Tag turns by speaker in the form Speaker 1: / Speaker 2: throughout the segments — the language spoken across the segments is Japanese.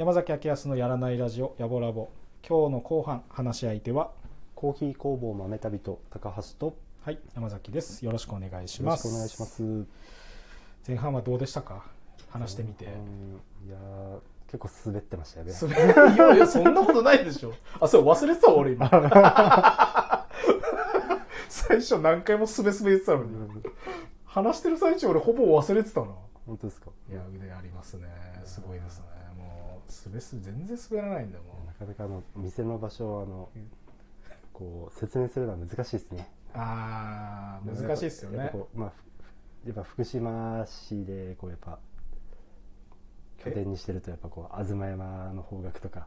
Speaker 1: 山崎明康のやらないラジオやぼラボ今日の後半話し相手は
Speaker 2: コーヒー工房豆旅と高橋と
Speaker 1: はい山崎です。よろしくお願いし
Speaker 2: よろし
Speaker 1: ます
Speaker 2: くお願いします。
Speaker 1: 前半はどうでしたか？話してみて、
Speaker 2: うんいやー結構滑ってましたよね。
Speaker 1: いやいやそんなことないでしょ。あそう忘れてたわ俺今。最初何回もすべすべ言ってたのに。
Speaker 2: うん
Speaker 1: 話してる最中俺ほぼ忘れてたな。
Speaker 2: 本当ですか？
Speaker 1: いや腕ありますね。すごいですね。もうすべすべ全然滑らないんだもん。
Speaker 2: なかなかあの店の場所をあのこう説明するのは難しいですね。
Speaker 1: ああ難しいですよね。
Speaker 2: やっぱこうまあふやっぱ福島市でこうやっぱ拠点にしてるとやっぱこう東山の方角とか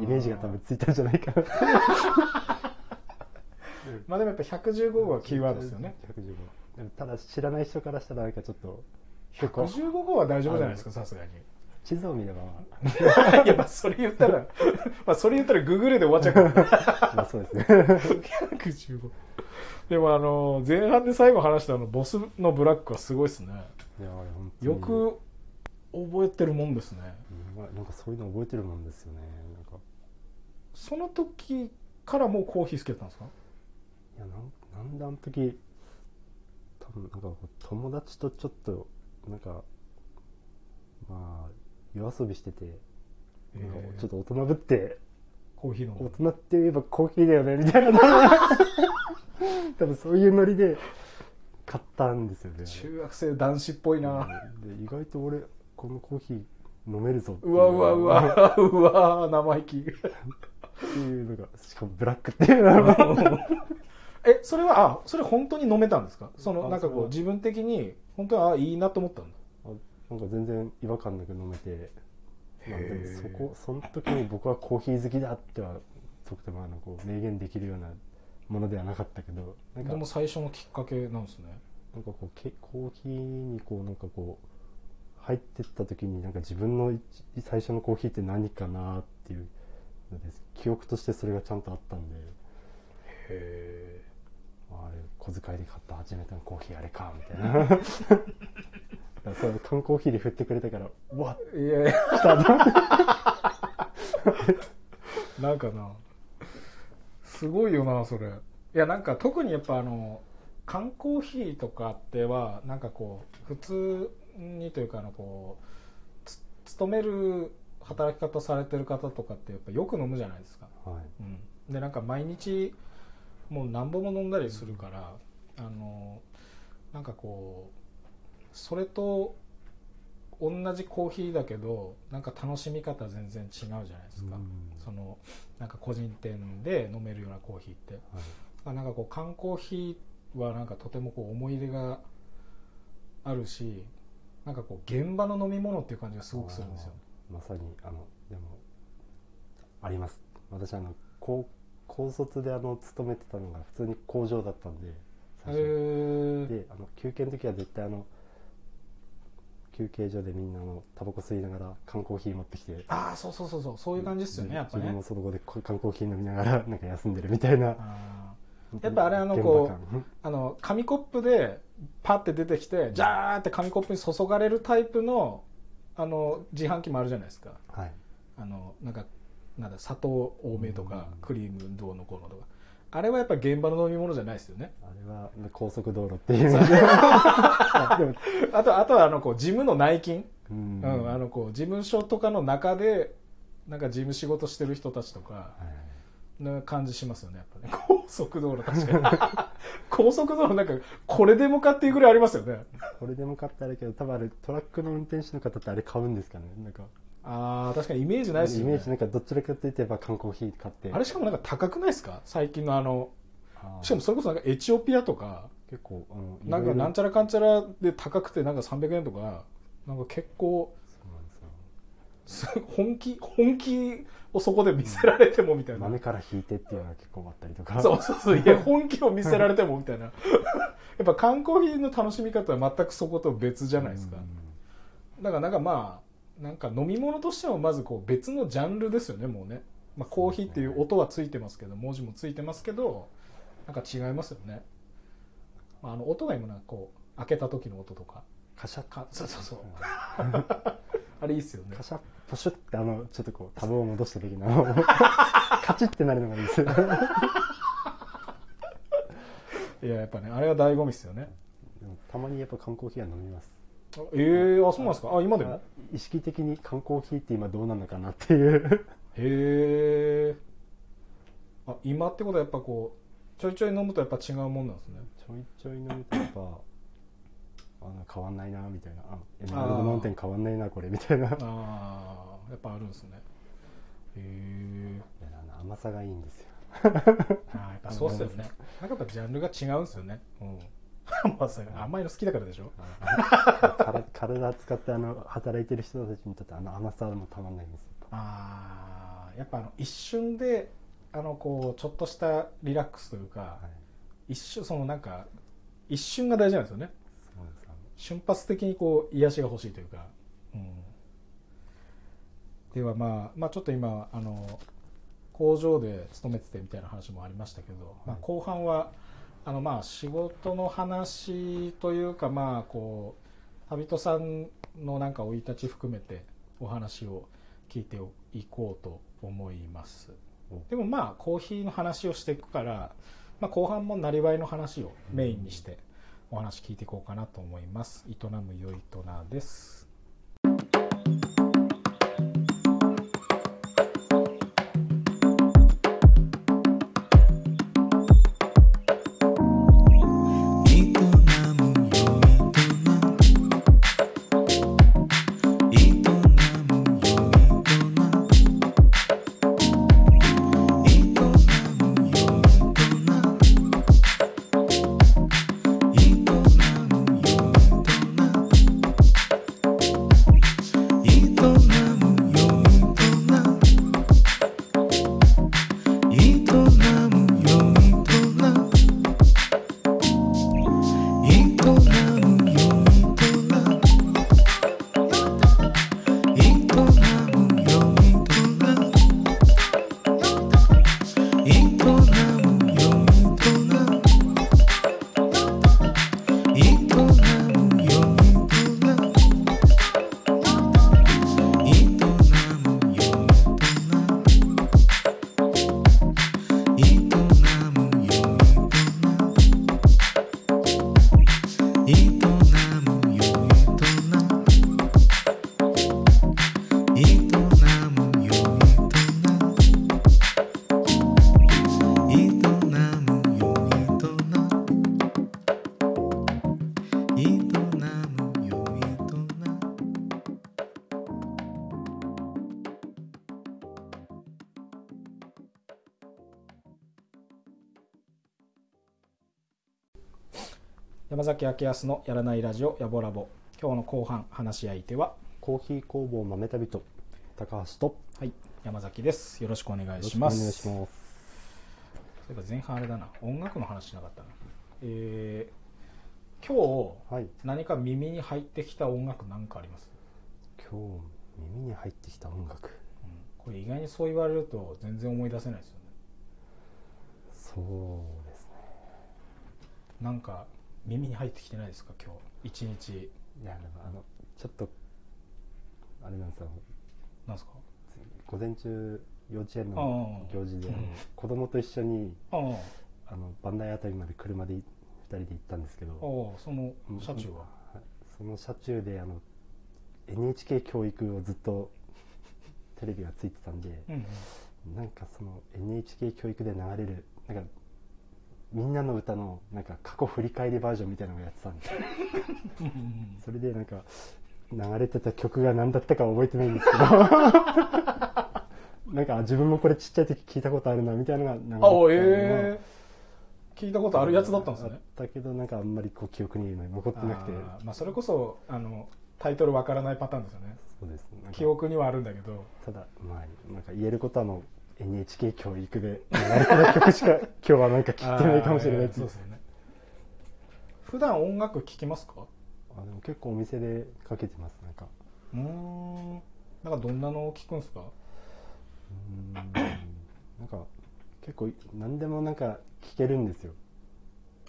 Speaker 2: イメージが多分ついたんじゃないかな。
Speaker 1: まあでもやっぱ115号はキーワードですよね。
Speaker 2: 115でもただ知らない人からしたらなんかちょっと結構。
Speaker 1: 115号は大丈夫じゃないですかさすがに
Speaker 2: 地図を見ればま
Speaker 1: いやまあそれ言ったら まあそれ言ったらググルで終わっちゃうから。
Speaker 2: あ、まあそうですね。
Speaker 1: 115でもあの前半で最後話したあのボスのブラックはすごいですね。
Speaker 2: いや
Speaker 1: よく覚えてるもんですね。
Speaker 2: うんまあなんかそういうの覚えてるもんですよね。なんか。
Speaker 1: その時からもうコーヒー好きだったんですか？
Speaker 2: いやなんなんであの時多分なんか友達とちょっとなんかまあ夜遊びしてて、なんかちょっと大人ぶって
Speaker 1: コーヒー飲
Speaker 2: 大
Speaker 1: む
Speaker 2: 人って言えばコーヒーだよねみたいな。多分そういうノリで買ったんですよね。
Speaker 1: 中学生男子っぽいな。
Speaker 2: で意外と俺このコーヒー飲めるぞう。
Speaker 1: わうわうわ。うわ生意気。
Speaker 2: っていうのがしかもブラックっていうのが。
Speaker 1: えそれはあそれ本当に飲めたんですか？その
Speaker 2: あ
Speaker 1: なんかこう自分的に本当はあいいなと思ったんだ。
Speaker 2: あなんか全然違和感なく飲めて、まあ、でもそこその時に僕はコーヒー好きだってはとてもあのこう明言できるようなものではなかったけどなんか
Speaker 1: でも最初のきっかけなんですね。
Speaker 2: なんかこうけコーヒーにこうなんかこう入ってった時になんか自分の一最初のコーヒーって何かなっていうので記憶としてそれがちゃんとあったんで
Speaker 1: へ
Speaker 2: ああれ小遣いで買った初めてのコーヒーあれかみたいなだからそれ缶コーヒーで振ってくれたからうわ
Speaker 1: えいやいや。
Speaker 2: 来たな。
Speaker 1: なんかな。すごいよなそれ。いやなんか特にやっぱあの缶コーヒーとかってはなんかこう普通にというかあのこうつ勤める働き方されてる方とかってやっぱよく飲むじゃないですか。
Speaker 2: はい。
Speaker 1: うん、でなんか毎日もう何本も飲んだりするから、あのなんかこうそれと同じコーヒーだけどなんか楽しみ方全然違うじゃないですか、
Speaker 2: うん。
Speaker 1: そのなんか個人店で飲めるようなコーヒーって。
Speaker 2: はい。
Speaker 1: あなんかこう缶コーヒーはなんかとてもこう思い入れがあるしなんかこう現場の飲み物っていう感じがすごくするんですよ。
Speaker 2: まさにあのでもあります。私あの高高卒であの勤めてたのが普通に工場だったんで
Speaker 1: へ
Speaker 2: 最初。
Speaker 1: え
Speaker 2: であの休憩の時は絶対あの休憩所でみんなあのタバコ吸いながら缶コーヒー持ってきて。
Speaker 1: ああそうそうそうそう。そういう感じですよねやっぱね。
Speaker 2: 自分もその後でこ缶コーヒー飲みながら なんか休んでるみたいな。
Speaker 1: やっぱあれあのこう
Speaker 2: う
Speaker 1: あの紙コップでパッて出てきてジャーって紙コップに注がれるタイプのあの自販機もあるじゃないですか。
Speaker 2: はい。
Speaker 1: あのなんかなんだ砂糖多めとか
Speaker 2: うん。
Speaker 1: クリームどうのこうのとかあれはやっぱ現場の飲み物じゃないですよね。
Speaker 2: あれは高速道路っていう。
Speaker 1: あとあとはあのこう事務の内勤、
Speaker 2: うん。
Speaker 1: うんあのこう事務所とかの中でなんか事務仕事してる人たちとか
Speaker 2: はい。
Speaker 1: な感じしますよねやっぱね。高速道路確かに。高速道路なんかこれでもかっていうぐらいありますよね。
Speaker 2: これでも買ったらけど多分あれトラックの運転手の方ってあれ買うんですかね。なんか
Speaker 1: ああ確かにイメージないですよね。
Speaker 2: イメージなんかどちらかといえば缶コーヒー買って。
Speaker 1: あれしかもなんか高くないですか？最近のあのしかもそれこそなんかエチオピアとか
Speaker 2: 結構あの
Speaker 1: なんかなんち
Speaker 2: ゃ
Speaker 1: ゃらかんちゃらで高くてなんか300円とかなんか結構本気本気をそこで見せられてもみたいな、
Speaker 2: 豆から引いてっていうのが結構あったりとか。
Speaker 1: そうそうそう。いや 本気を見せられてもみたいな。やっぱ缶コーヒーの楽しみ方は全くそこと別じゃないですか、だからなんかまあなんか飲み物としてもまずこう別のジャンルですよねもうね、まあ、コーヒーっていう音はついてますけど文字もついてますけどなんか違いますよね、まあ、あの音が今なんかこう開けた時の音とか。
Speaker 2: カシャッ。
Speaker 1: かそうそうそう。
Speaker 2: うん。
Speaker 1: あれいいっすよね。
Speaker 2: カシャッ。ポシュってあのちょっとこうタブを戻した時の カチッってなるのがいいです。よ
Speaker 1: いややっぱねあれは醍醐味っすよね。
Speaker 2: たまにやっぱ缶コーヒーは飲みます。
Speaker 1: あええー、あそうなんですか？あ今でも？
Speaker 2: あ意識的に缶コーヒーって今どうなのかなっていう。
Speaker 1: へえあ今ってことはやっぱこうちょいちょい飲むとやっぱ違うもんなんですね。
Speaker 2: ちょいちょい飲むとやっぱあの変わんないなみたいな。あエメラルドマウンテン変わんないなこれみたいな。
Speaker 1: ああやっぱあるんですね。へえ
Speaker 2: 甘さがいいんですよ。
Speaker 1: あーやっぱそうっすよね。なんかやっぱジャンルが違うんですよね。うん まあそれ甘いの好きだからでしょ。
Speaker 2: 体体使ってあの働いてる人たちにとってあの甘さもたまんないんですよ。
Speaker 1: ああやっぱあの一瞬であのこうちょっとしたリラックスというか、
Speaker 2: はい。
Speaker 1: 一瞬そのなんか一瞬が大事なんですよね。瞬発的にこう癒しが欲しいというか、うん、ではまあ、まあ、ちょっと今あの工場で勤めててみたいな話もありましたけど、まあ、後半はあのまあ仕事の話というかまあこう旅人さんのなんか生い立ち含めてお話を聞いていこうと思います。
Speaker 2: お
Speaker 1: でもまあコーヒーの話をしていくから、まあ、後半もなりわいの話をメインにしてお話聞いていこうかなと思います。営むよいとなです山崎明康のやらないラジオやぼラボ。今日の後半話し相手は
Speaker 2: コーヒー工房豆旅と高橋と
Speaker 1: はい山崎です。よろしくお願い
Speaker 2: よろし
Speaker 1: します
Speaker 2: くお願いします。
Speaker 1: そういえば前半あれだな。音楽の話しなかったな。えー、今日
Speaker 2: はい。
Speaker 1: 何か耳に入ってきた音楽なんかあります、
Speaker 2: 今日耳に入ってきた音楽。
Speaker 1: うん、これ意外にそう言われると全然思い出せないですよね。
Speaker 2: そうですね。
Speaker 1: なんか耳に入ってきてないですか？今日。一日。
Speaker 2: いやでもあのちょっとあれなんですよ。
Speaker 1: なんですか？
Speaker 2: 午前中幼稚園
Speaker 1: あ
Speaker 2: の
Speaker 1: あ
Speaker 2: 行事で
Speaker 1: うん。
Speaker 2: 子供と一緒に
Speaker 1: ああ。
Speaker 2: あの磐梯あたりまで車で2人で行ったんですけど
Speaker 1: その車中は、
Speaker 2: はい。その車中であの NHK 教育をずっとテレビがついてたんで、
Speaker 1: うんうん。
Speaker 2: なんかその NHK 教育で流れるなんかみんなの歌のなんか過去振り返りバージョンみたいなのをやってたんで。それでなんか流れてた曲が何だったか覚えてないんですけど。なんか自分もこれちっちゃい時聞いたことあるなみたいなのが流れてた
Speaker 1: あええ聞いたことあるやつだったんですね。
Speaker 2: たけどなんかあんまりこう記憶に今残ってなくて。
Speaker 1: まあ、それこそあのタイトルわからないパターンですよね。
Speaker 2: そうです
Speaker 1: 記憶にはあるんだけど。
Speaker 2: ただまあなんか言えることはもう NHK 教育でやりたい曲しか 今日はなんか聞いてないかもしれない
Speaker 1: あーそうですよね。普段音楽聴きますか？
Speaker 2: あでも結構お店でかけてますなんか。
Speaker 1: うーん。なんかどんなのを聞くんですか？
Speaker 2: うーん。なんか結構何でもなんか聞けるんですよ。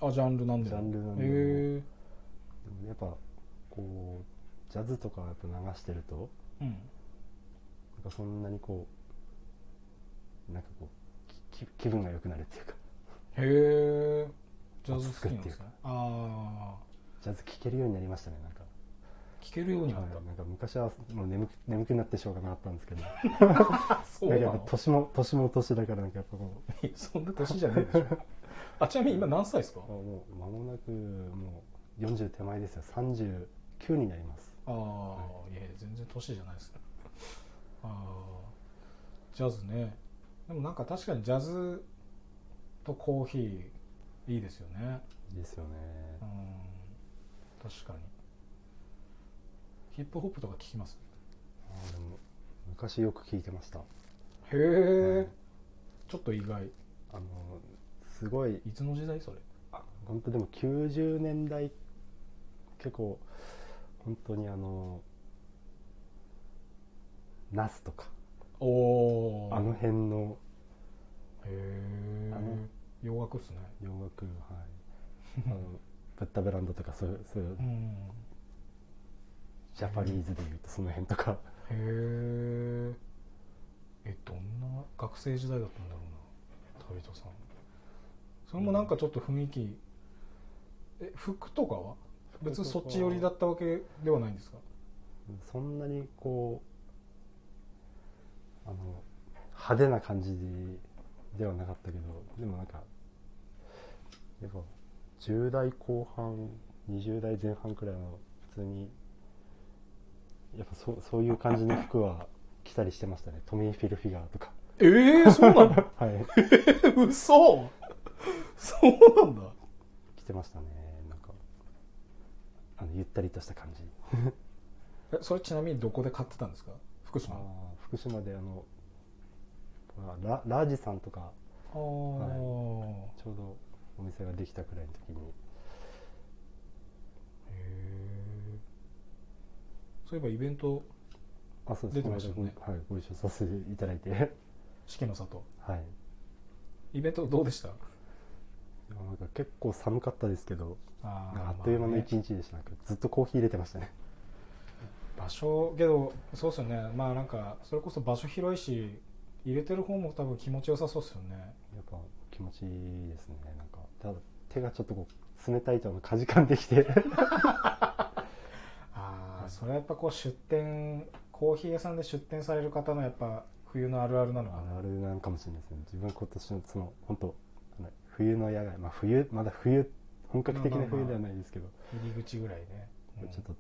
Speaker 1: あジャンルなんで
Speaker 2: ジャンルなんで
Speaker 1: へえ
Speaker 2: でもやっぱこうジャズとかやっぱ流してると
Speaker 1: うん。
Speaker 2: なんかそんなにこうなんかこうき気分が良くなるっていうか。
Speaker 1: へえジャズ好きなんです
Speaker 2: 落ち着くっていうか。
Speaker 1: ねあ
Speaker 2: ジャズ聴けるようになりましたねなんか。
Speaker 1: あ聴けるようになっ
Speaker 2: はいなんか昔はもう眠く眠くなってしょうがなかったんですけど。
Speaker 1: た そう
Speaker 2: な
Speaker 1: の？
Speaker 2: 年も年も年だからなんかやっぱこう。
Speaker 1: そんな年じゃねえでしょ。あちなみに今何歳ですか？
Speaker 2: あもう間もなくもう40手前ですよ。39になります。
Speaker 1: ああ、い。やいや全然年じゃないです。ねああジャズねでもなんか確かにジャズとコーヒーいいですよね。
Speaker 2: ですよね。
Speaker 1: うん。確かに。ヒップホップとか聞きます？
Speaker 2: あでも昔よく聞いてました。
Speaker 1: へえ、
Speaker 2: はい
Speaker 1: ちょっと意外。い
Speaker 2: あのすごい。
Speaker 1: つの時代それ？
Speaker 2: 本当でも90年代。結構本当にあのナスとか
Speaker 1: おお
Speaker 2: あの辺の。
Speaker 1: へえ洋楽っすね。
Speaker 2: 洋楽はい。あの ブッダブランドとかそういうそういう。
Speaker 1: うん。
Speaker 2: ジャパニーズでいうとその辺とか。
Speaker 1: へええどんな学生時代だったんだろうな。旅人さん。それもなんかちょっと雰囲気。え服とかは。別にそっち寄りだったわけではないんですか？
Speaker 2: そんなにこうあの派手な感じではなかったけどでもなんかやっぱ10代後半20代前半くらいの普通にやっぱそうそういう感じの服は着たりしてましたね。トミー・フィルフィガーとか。
Speaker 1: ええそうなの？
Speaker 2: はい。
Speaker 1: 嘘！そうなんだ。
Speaker 2: 着てましたね。なんかあのゆったりとした感じ。
Speaker 1: えそれちなみにどこで買ってたんですか？福
Speaker 2: あ
Speaker 1: 島
Speaker 2: 福島であのあララージさんとか
Speaker 1: あー、
Speaker 2: ちょうどお店ができたくらいの時に。
Speaker 1: へえそういえばイベント
Speaker 2: あそうです。
Speaker 1: 出てましたよね。
Speaker 2: はい、ご一緒させていただいて。
Speaker 1: 四季の里。
Speaker 2: はい。
Speaker 1: イベントどうでした？
Speaker 2: なんか結構寒かったですけど
Speaker 1: あ
Speaker 2: あっという間の一日でした、ずっとコーヒー入れてましたね
Speaker 1: 場所けどそうっすよね。まあなんかそれこそ場所広いし入れてる方も多分気持ちよさそうっすよね。
Speaker 2: やっぱ気持ちいいですね。なんかただ手がちょっとこう冷たいとあのかじかんできて。
Speaker 1: ああそれはやっぱこう出店コーヒー屋さんで出店される方のやっぱ冬のあるあるなのかな。
Speaker 2: あるあるなんかもしれないですね。自分今年のその本当冬の野外まあ冬まだ冬本格的な冬ではないですけど、
Speaker 1: 入り口ぐらいね、うん。
Speaker 2: ちょっと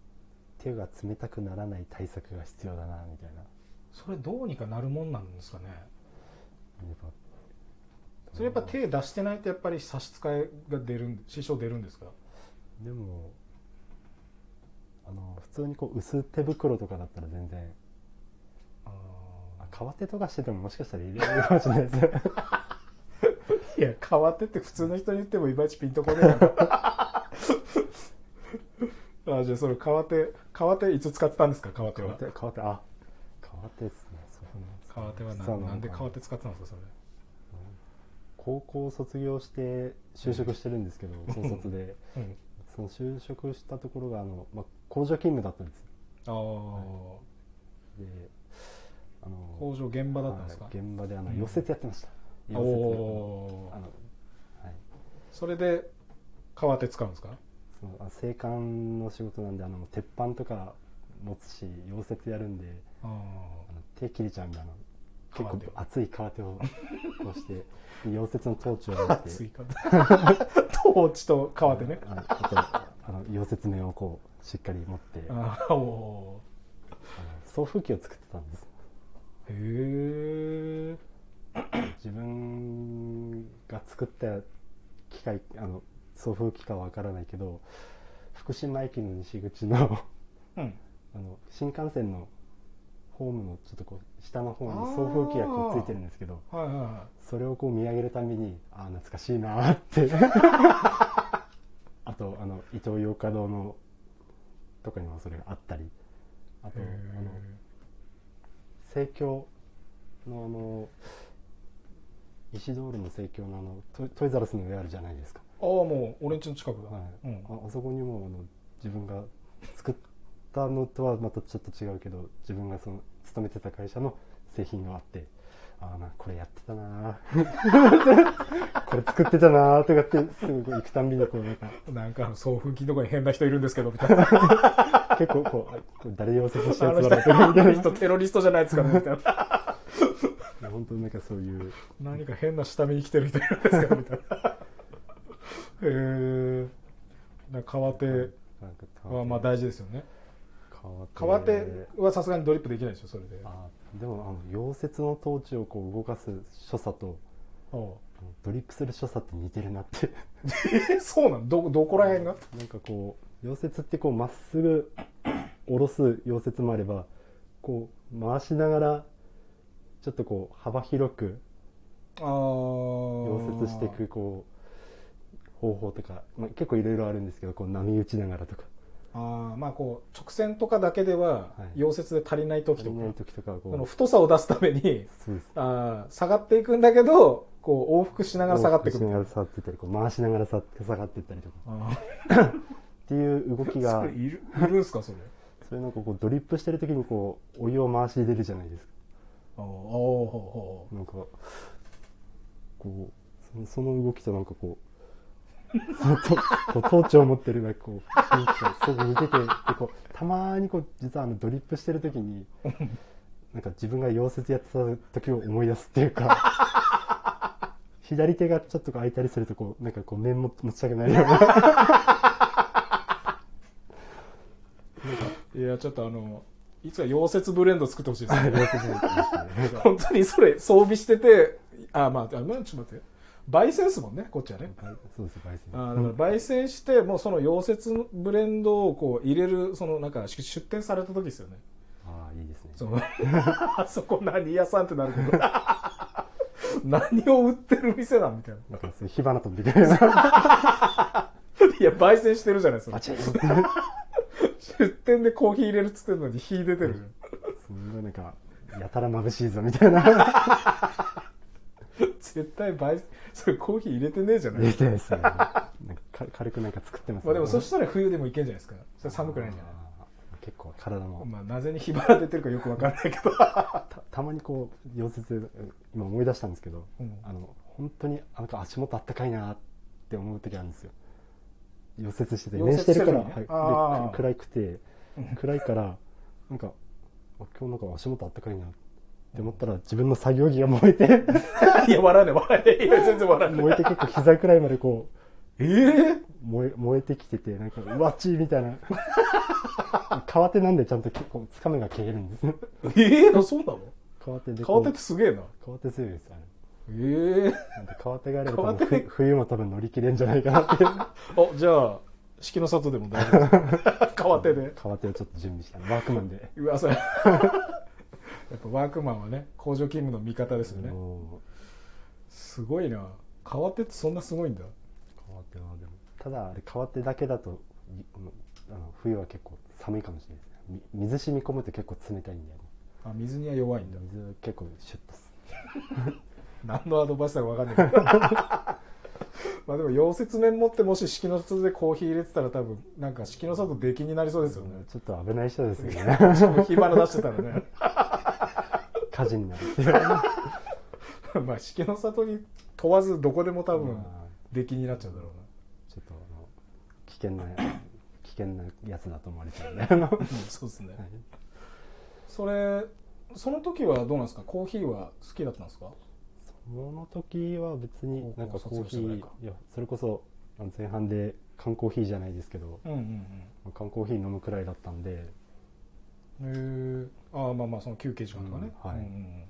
Speaker 2: 手が冷たくならない対策が必要だなみたいな。や
Speaker 1: それどうにかなるもんなんですかね。それやっぱ手出してないとやっぱり差し支えが出るん支障出るんですか？
Speaker 2: でもあの普通にこう薄手袋とかだったら全然
Speaker 1: あ
Speaker 2: あ革手とかしててももしかしたら入れられるかもしれないです
Speaker 1: いや革手って普通の人に言ってもいまいちピンとこねえから あじゃあそれ革手革手いつ使ってたんですか？革手は。
Speaker 2: 革手革手あ革手ですねそう
Speaker 1: 革手は
Speaker 2: 実は
Speaker 1: ななんで
Speaker 2: か
Speaker 1: 革手使ってたんですかそれ？
Speaker 2: 高校卒業して就職してるんですけど高卒で。
Speaker 1: うん。
Speaker 2: その就職したところがあの、まあ、工場勤務だったんです
Speaker 1: ああ、
Speaker 2: であの
Speaker 1: 工場現場だったんですか、
Speaker 2: はい現場であの
Speaker 1: うん。
Speaker 2: 溶接やってました、
Speaker 1: お
Speaker 2: 溶接
Speaker 1: お
Speaker 2: あの、はい、
Speaker 1: それで革手使うんですか？
Speaker 2: そのあ製管の仕事なんであの鉄板とか持つし溶接やるんで
Speaker 1: あ
Speaker 2: あの手切れちゃうんであの結構熱い革手をこうしてで溶接のトーチを持
Speaker 1: あ
Speaker 2: って。
Speaker 1: 熱いかトーチと革手ね。
Speaker 2: あのあとあの溶接面をこうしっかり持って。あ
Speaker 1: お
Speaker 2: 送風機を作ってたんです。
Speaker 1: ーへえ
Speaker 2: 自分が作った機械あの送風機かはわからないけど福島駅の西口の
Speaker 1: うん。
Speaker 2: あの新幹線のホームのちょっとこう下の方に送風機がこうついてるんですけど
Speaker 1: はいはいは
Speaker 2: それをこう見上げるたびにああ懐かしいなーって。あとあの伊東洋華堂のとかにもそれがあったり。あとあの生協のあの石通りの生協のあのトイザラスの上あるじゃないですか、
Speaker 1: ああもう俺んちの近くだ、
Speaker 2: はい。
Speaker 1: うん。
Speaker 2: ああそこにもあの自分が作ったのとはまたちょっと違うけど自分がその勤めてた会社の製品があってああなこれやってたなー。これ作ってたなーとかってすぐ行くたんびにこうなんか。
Speaker 1: なんか送風機とかに変な人いるんですけどみたいな。
Speaker 2: 結構こう誰溶接したやつだろうみた
Speaker 1: 人テロリストじゃないですかねみたいな。
Speaker 2: な本当になんかそういう。
Speaker 1: 何か変な下見に来てる人いるんですかみたいなへえ川手
Speaker 2: なんか
Speaker 1: はまあ大事ですよね。
Speaker 2: 川
Speaker 1: 川手はさすがにドリップできないでしょそれで。
Speaker 2: あでもあの溶接のトーチをこう動かす所作とドリップする所作って似てるなって。
Speaker 1: えそうなの？どどこら辺が？
Speaker 2: なんかこう溶接ってこうまっすぐ下ろす溶接もあればこう回しながらちょっとこう幅広く溶接していくこう方法とか、まあ、結構いろいろあるんですけどこう波打ちながらとか。
Speaker 1: ああまあこう直線とかだけでは
Speaker 2: はい。
Speaker 1: 溶接で足りない時とか、
Speaker 2: 足りない時とかはこ
Speaker 1: その
Speaker 2: う
Speaker 1: 太さを出すために
Speaker 2: そうです。
Speaker 1: あー下がっていくんだけどこう往復しながら下がっていく
Speaker 2: 往復しながら下がっていったりこう回しながらさ下がっていったりとか。
Speaker 1: あ
Speaker 2: っていう動き
Speaker 1: ー
Speaker 2: が。
Speaker 1: それいるいるんすかそれ？
Speaker 2: それなんかこうドリップしてる時にこうお湯を回し入れるじゃないですか。
Speaker 1: あーお
Speaker 2: なんかこうそのその動きとなんかこうそのとこうトーチを持ってるなんかこうすごく似ててでこうたまにこう実はあのドリップしてる時になんか自分が溶接やってた時を思い出すっていうか左手がちょっとこう空いたりするとこうなんかこう面も持ちたくなるような。
Speaker 1: ーいやちょっとあのいつか溶接ブレンド作ってほしいですね。本当にそれ装備しててあまああちょっと待って焙煎ですもんねこっちはね。
Speaker 2: そうです焙煎
Speaker 1: あーだから焙煎してもうその溶接ブレンドをこう入れるそのなんか出出店された時ですよね。
Speaker 2: ああいいですね。
Speaker 1: その あそこ何屋さんってなるけど 何を売ってる店なんみたいな。
Speaker 2: なんか火花飛んでくるような。
Speaker 1: いや焙煎してるじゃないですか出店でコーヒー入れるっつってんのに火出てる。じゃん
Speaker 2: すんごいなんかやたら眩しいぞみたいな。
Speaker 1: 絶対焙煎 それコーヒー入れてねえじゃない。
Speaker 2: 入れてないですよね。なんかか軽くなんか作ってます
Speaker 1: まあでもそ
Speaker 2: し
Speaker 1: したら冬でもいけんじゃないですか。それ寒くないんじゃない？
Speaker 2: 結構体も。
Speaker 1: まあなぜに火花出てるかよくわかんないけど。
Speaker 2: たたまにこう溶接今思い出したんですけど、
Speaker 1: うん。
Speaker 2: あの本当になんか足元あったかいなって思う時あるんですよ。溶接してて
Speaker 1: 溶
Speaker 2: 面してるから、はい。暗いくて暗いからなんかあ今日なんか足元あったかいなって思ったら自分の作業着が燃えて。
Speaker 1: いや笑わない笑わないいや全然笑わない。
Speaker 2: 燃えて結構膝くらいまでこう
Speaker 1: ええ
Speaker 2: 燃え燃えてきててなんかうわっちーみたいな。川手なんでちゃんと結構つかめが消えるんです。ね
Speaker 1: ええそうなの？
Speaker 2: 川手で
Speaker 1: 川手ってすげえな。
Speaker 2: 川手強いですあれ。
Speaker 1: ええ
Speaker 2: なんで川手があれば冬も多分乗り切れんじゃないかなって
Speaker 1: あじゃあ式の里でも大丈夫。川手で
Speaker 2: 川手をちょっと準備した。ワークマンで。
Speaker 1: うわそれやっぱワークマンはね工場勤務の味方ですよね。
Speaker 2: も
Speaker 1: すごいな。川手ってそんなすごいんだ。
Speaker 2: う川手はでも。ただあれ川手だけだといあの冬は結構寒いかもしれないです水染み込むと結構冷たいんだよね。
Speaker 1: あ水には弱いんだ。
Speaker 2: 水結構シュッとす
Speaker 1: 何のアドバイスだか分かんない。け どまあでも溶接面持ってもし式の里でコーヒー入れてたら多分なんか式の里出禁になりそうですよね。
Speaker 2: ちょっと危ない人ですよね。
Speaker 1: 火花出してたらね
Speaker 2: 火事になる。っていう
Speaker 1: まあ式の里に問わずどこでも多分
Speaker 2: まあ
Speaker 1: 出禁になっちゃうだろうな。
Speaker 2: ちょっとあの危険な 危険なやつだと思われちゃうんで
Speaker 1: そうですね。
Speaker 2: い。
Speaker 1: それその時はどうなんですか？コーヒーは好きだったんですか？
Speaker 2: その時は別になんかコーヒーいやそれこそ前半で缶コーヒーじゃないですけど
Speaker 1: うんうん
Speaker 2: 缶コーヒー飲むくらいだったんで
Speaker 1: うんへえああまあまあその休憩時間とかね、
Speaker 2: うんはい。
Speaker 1: んん。ん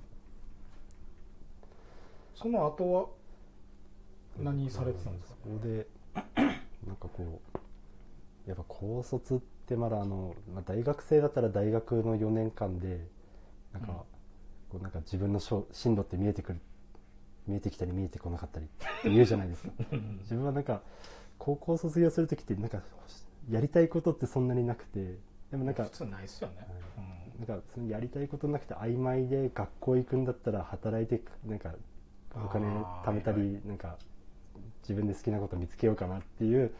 Speaker 1: その後は何されてたんですか？
Speaker 2: そこで なんかこうやっぱ高卒っでまだあの、まあ、大学生だったら大学の4年間でなんか,、
Speaker 1: うん。
Speaker 2: こうなんか自分のしょ進路って見えてくる見えてきたり見えてこなかったりって言うじゃないですか。自分はなんか高校卒業する時ってなんかやりたいことってそんなになくてでもなんか
Speaker 1: 普通ないっすよね、
Speaker 2: なんかそのやりたいことなくて曖昧で学校行くんだったら働いてなんかお金貯めたり、なんか自分で好きなこと見つけようかなっていう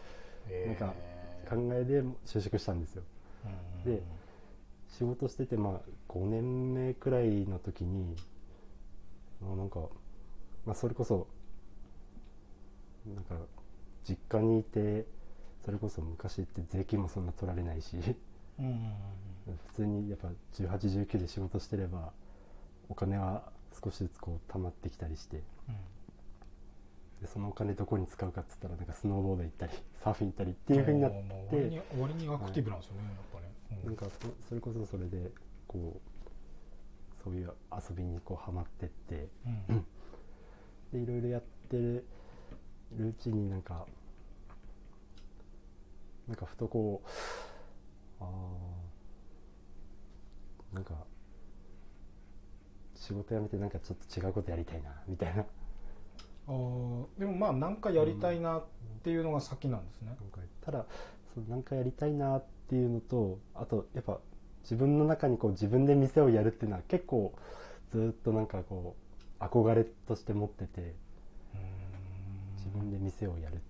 Speaker 1: うん
Speaker 2: なんか
Speaker 1: へ
Speaker 2: 考えで就職したんですよ。
Speaker 1: ー
Speaker 2: で仕事しててまあ5年目くらいの時にあなんか、まあ、それこそなんか実家にいてそれこそ昔って税金もそんな取られないし。
Speaker 1: うんうんうん
Speaker 2: 普通にやっぱ1819で仕事してればお金は少しずつこう溜まってきたりして
Speaker 1: うん。
Speaker 2: でそのお金どこに使うかっつったらなんかスノーボード行ったり サーフィン行ったりっていう風になって
Speaker 1: 割に割にアクティブなんですよね、やっぱね、う
Speaker 2: なんかそそれこそそれでこうそういう遊びにこうハマってって
Speaker 1: うん。
Speaker 2: でいろいろやってるうちになんかなんかふとこうあーなんか仕事辞めてなんかちょっと違うことやりたいなみたいな。
Speaker 1: あーでもまあ何かやりたいなっていうのが先なんですね、
Speaker 2: なんかただそのなんかやりたいなっていうのとあとやっぱ自分の中にこう自分で店をやるっていうのは結構ずっとなんかこう憧れとして持ってて自分で店をやる。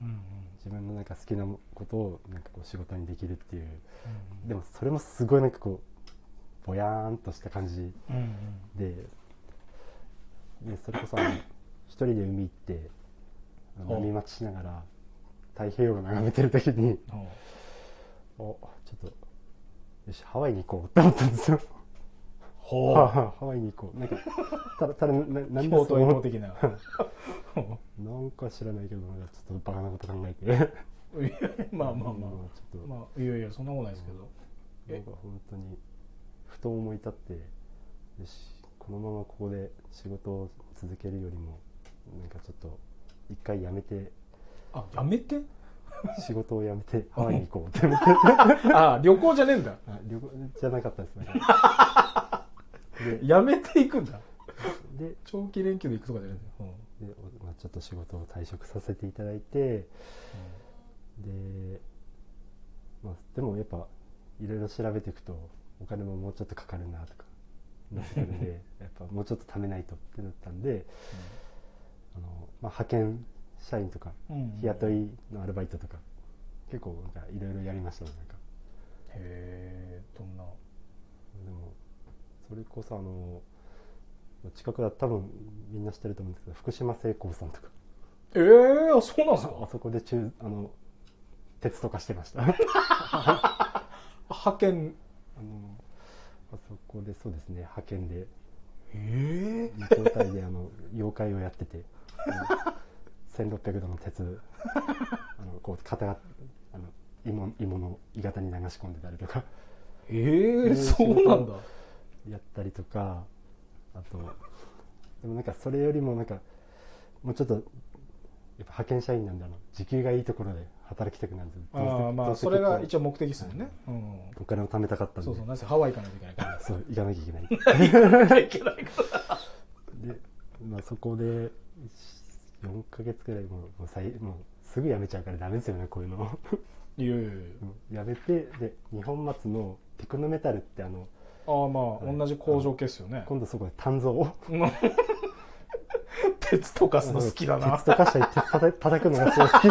Speaker 1: うんうん。
Speaker 2: 自分のなんか好きなことをなんかこう仕事にできるっていう。
Speaker 1: うん。
Speaker 2: でもそれもすごいなんかこうぼやーんとした感じででそれこそあの一人で海行って波待ちしながら太平洋を眺めてる時に
Speaker 1: う。ん
Speaker 2: おちょっとよしハワイに行こうって思ったんですよ。
Speaker 1: ほ
Speaker 2: はあ ハワイに行こう。なんかただただなな
Speaker 1: うん
Speaker 2: でそう思っ
Speaker 1: 京都一方的な。
Speaker 2: なんか知らないけどなんかちょっとバカなこと考えて。
Speaker 1: まあまあまあ。
Speaker 2: ちょっと、
Speaker 1: まあいやいやそんなことないですけど。
Speaker 2: なんか本当にふと思い立ってよしこのままここで仕事を続けるよりもなんかちょっと一回やめて
Speaker 1: あやめて？
Speaker 2: 仕事を辞めてハワイに行こうって思って。
Speaker 1: あ旅行じゃねえんだ。
Speaker 2: あ旅行じゃなかったですね。で
Speaker 1: やめていくんだ。
Speaker 2: で
Speaker 1: 長期連休で行くとかじゃないんだよ、
Speaker 2: で、おまあ、ちょっと仕事を退職させていただいてで、まあ、でもやっぱいろいろ調べていくとお金ももうちょっとかかるなとか。なってくるん。でやっぱもうちょっと貯めないとってなったんであの、まあ、派遣社員とか
Speaker 1: うんうん
Speaker 2: 日雇いのアルバイトとか結構なんかいろいろやりましたねなんか。
Speaker 1: へえどんな？
Speaker 2: でもそれこそあの近くだと多分みんな知ってると思うんですけど福島製鋼さんとか。
Speaker 1: ええあそうなんです
Speaker 2: あ
Speaker 1: か
Speaker 2: そこで中あの鉄とかしてました。あ
Speaker 1: 派遣。
Speaker 2: のあそこでそうですね派遣で。
Speaker 1: ええ
Speaker 2: 交代であの妖怪をやってて。あの1600度の鉄 あのこう肩があの芋芋の鋳型に流し込んでたりとか。
Speaker 1: ええそうなんだ。
Speaker 2: やったりとか。あとでもなんかそれよりもなんかもうちょっとやっぱ派遣社員なんであの時給がいいところで働きたくなる
Speaker 1: ああまあそれが一応目的ですもんね、うん。
Speaker 2: お金を貯めたかったんで。
Speaker 1: そうそうなぜハワイ行かないといけないから。
Speaker 2: そう行かなきゃいけない。
Speaker 1: 行かなきゃいけないから。
Speaker 2: で、まあ、そこで4ヶ月くらいもうもうさいもうすぐ辞めちゃうからダメですよねこういうの。
Speaker 1: いやいやいや。
Speaker 2: うん。辞めてで日本松のテクノメタルってあの
Speaker 1: ああまあ同じ工場系ですよね。
Speaker 2: 今度そこで鍛造を。
Speaker 1: 鉄溶かすの好きだな。
Speaker 2: 鉄とかしたり鉄たた 叩くのがすごい好き。で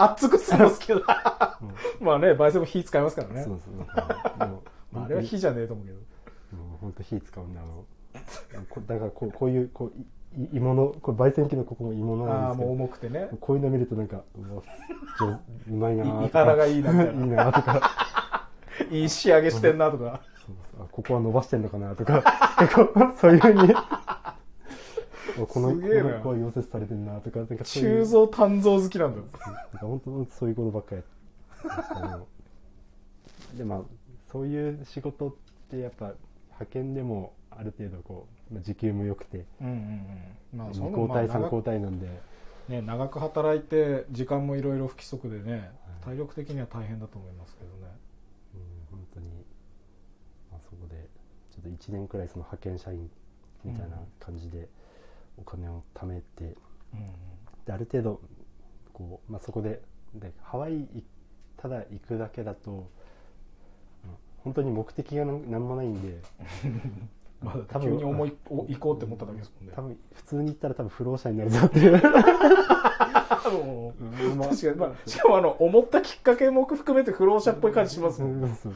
Speaker 1: 熱くするの好きだ
Speaker 2: うん。
Speaker 1: まあね焙煎も火使いますからね。
Speaker 2: そうそうなんかもう
Speaker 1: まあ、あれは火じゃねえと思うけど。
Speaker 2: もう本当火使うんであのこだからこうこういうこういい芋のこれ焙煎機のここも芋の
Speaker 1: ああもう
Speaker 2: なんですけど。
Speaker 1: 重くてね。
Speaker 2: こういうの見るとなんかうわ上うまいなー
Speaker 1: い
Speaker 2: とか。
Speaker 1: 腹がいいなみたいな。い
Speaker 2: いなーとか。
Speaker 1: いい仕上げしてんなとか。
Speaker 2: そうそうあここは伸ばしてんのかなとか。結構そういうふうにあこの子は溶接されてんなとかなんかそういう。
Speaker 1: 鋳造鍛造好きなんだ。
Speaker 2: なんか本当そういうことばっかりやってあのでまあそういう仕事ってやっぱ派遣でもある程度こうまあ時給も良くて。
Speaker 1: うんうんうん。まあ
Speaker 2: 2
Speaker 1: その
Speaker 2: 交代3
Speaker 1: まあ長く
Speaker 2: 交代なんで。
Speaker 1: ね、長く働いて時間もいろいろ不規則でね、体力的には大変だと思いますけどね。
Speaker 2: うん本当に、まあ、そこでちょっと1年くらいその派遣社員みたいな感じでお金を貯めて、
Speaker 1: うん
Speaker 2: である程度こう、まあ、そこででハワイいただ行くだけだとうん本当に目的がなんなんもないんで
Speaker 1: まあ、
Speaker 2: 多分
Speaker 1: 急に思いお行こうって思っただけですもんね。
Speaker 2: 多分普通に行ったら多分不老者になるぞっていう、
Speaker 1: もう
Speaker 2: うんまあ。
Speaker 1: 確かに、まあ、しかもあの思ったきっかけも含めて不老者っぽい感じします
Speaker 2: う
Speaker 1: もん、
Speaker 2: んそう。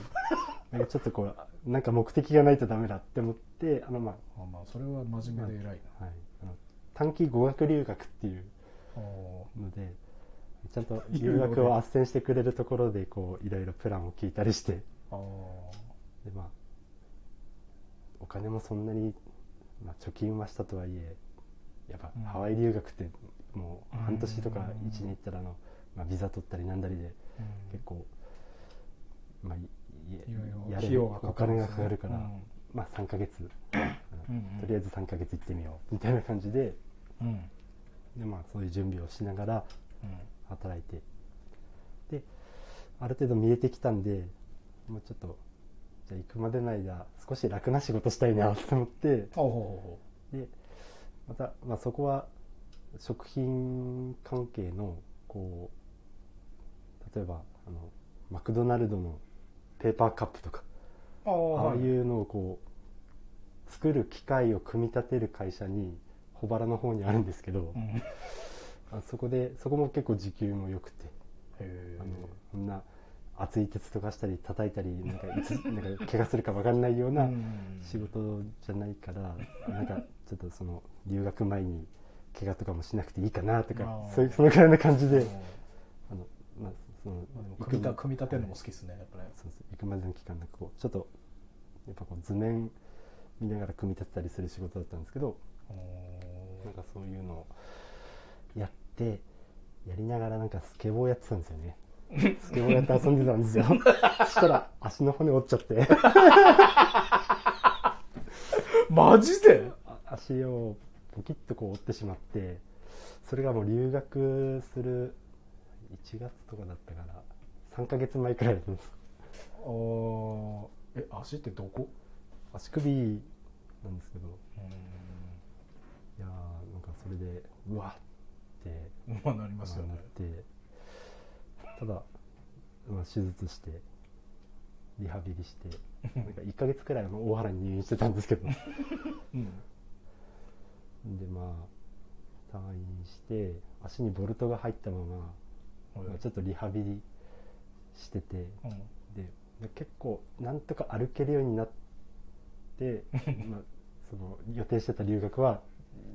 Speaker 2: なんかちょっとこうなんか目的がないとダメだって思ってあの、ま
Speaker 1: あ。まあそれは真面目で偉い
Speaker 2: あはい、短期語学留学っていうのでちゃんと留学。を斡旋してくれるところでこういろいろプランを聞いたりして。でまあお金もそんなに、まあ、貯金はしたとはいえやっぱ
Speaker 1: うん。
Speaker 2: ハワイ留学ってもう半年とか
Speaker 1: うん
Speaker 2: 1年行ったらあの、まあ、ビザ取ったりなんだりで結構、まあ、やれお金がかかるから、まあ3ヶ月、とりあえず3ヶ月行ってみようみたいな感じで
Speaker 1: うん。うん
Speaker 2: で、まあ、そういう準備をしながら
Speaker 1: うん。
Speaker 2: 働いて。である程度見えてきたんでもうちょっとじゃあ行くまでの間少し楽な仕事したいなと思って。
Speaker 1: ほう
Speaker 2: でまた、まあ、そこは食品関係のこう例えばあのマクドナルドのペーパーカップとか
Speaker 1: ああ
Speaker 2: いうのをこう作る機械を組み立てる会社に小原の方にあるんですけど、あそこでそこも結構時給も良くて
Speaker 1: え
Speaker 2: あのそんな熱い鉄とかしたり叩いたりなんかいつ なんか怪我するか分かんないような仕事じゃないからなんかちょっとその留学前に怪我とかもしなくていいかなとかそういうそのくらいな感じで
Speaker 1: うん
Speaker 2: あの、まあ、その
Speaker 1: 組み立組み立てるのも好きですねやっぱね。
Speaker 2: そうそう行くまでの期間なんかこうちょっとやっぱこう図面見ながら組み立てたりする仕事だったんですけどなんかそういうのをやってやりながらなんかスケボーやってたんですよね。スケボーやって遊んでたんですよ。そしたら足の骨折っちゃって。
Speaker 1: マジで？
Speaker 2: あ足をポキッとこう折ってしまってそれがもう留学する1月とかだったから3ヶ月前くらいだったんです。
Speaker 1: あー。え足ってどこ？
Speaker 2: 足首なんですけど。いやれでうわって
Speaker 1: まあなりますよね。
Speaker 2: なってただ、まあ、手術してリハビリしてなんか1ヶ月くらいあの大原に入院してたんですけど。で
Speaker 1: うん。
Speaker 2: まあ退院して足にボルトが入ったまま、
Speaker 1: はい。
Speaker 2: まあちょっとリハビリしてて
Speaker 1: うん。
Speaker 2: でで結構なんとか歩けるようになって、まあ、その予定してた留学は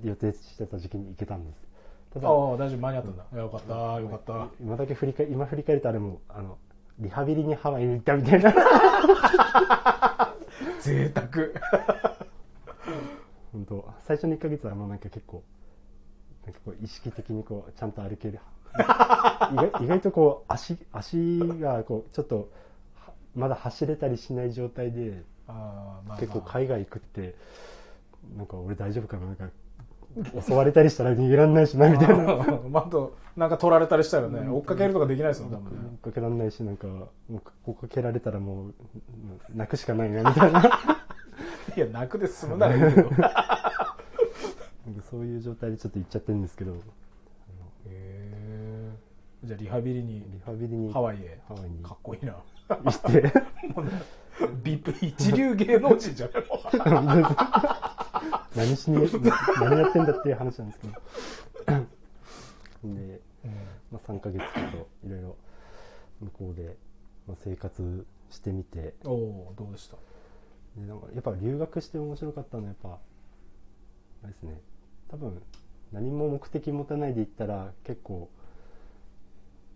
Speaker 2: 予定してた時期に行けたんです。ただ
Speaker 1: ああ大丈夫間に合ったんだ、いやよかったよかった。
Speaker 2: 今だけ振り返今振り返るとあれもあのリハビリにハワイに行ったみたいな。
Speaker 1: 贅沢。
Speaker 2: 本当最初の1ヶ月はもうなんか結構なんかこう意識的にこうちゃんと歩ける。意外意外とこう足足がこうちょっとはまだ走れたりしない状態で
Speaker 1: あー、まあまあ、
Speaker 2: 結構海外行くってなんか俺大丈夫かな？なんか襲われたりしたら逃げられないしなみたいな。
Speaker 1: あ ーまああとなんか取られたりしたらね追っかけるとかできないですよ多分ね。
Speaker 2: 追っかけられないしなんか追っかけられたらもううん泣くしかないなみたいな。
Speaker 1: いや泣くで済むならいいけど。
Speaker 2: そういう状態でちょっと行っちゃってるんですけど。
Speaker 1: へえ。じゃあリハビリに
Speaker 2: リハビリに
Speaker 1: ハワイへ。
Speaker 2: ハワイに。
Speaker 1: かっこいいな。
Speaker 2: 行って。
Speaker 1: ビップ一流芸能人じゃないもん
Speaker 2: 何しに 何やってんだっていう話なんですけど。で、まあ、3ヶ月ちょっといろいろ向こうで、まあ、生活してみて。
Speaker 1: おおーどうでした？
Speaker 2: でなんかやっぱ留学して面白かったのはやっぱあれですね。多分何も目的持たないで行ったら結構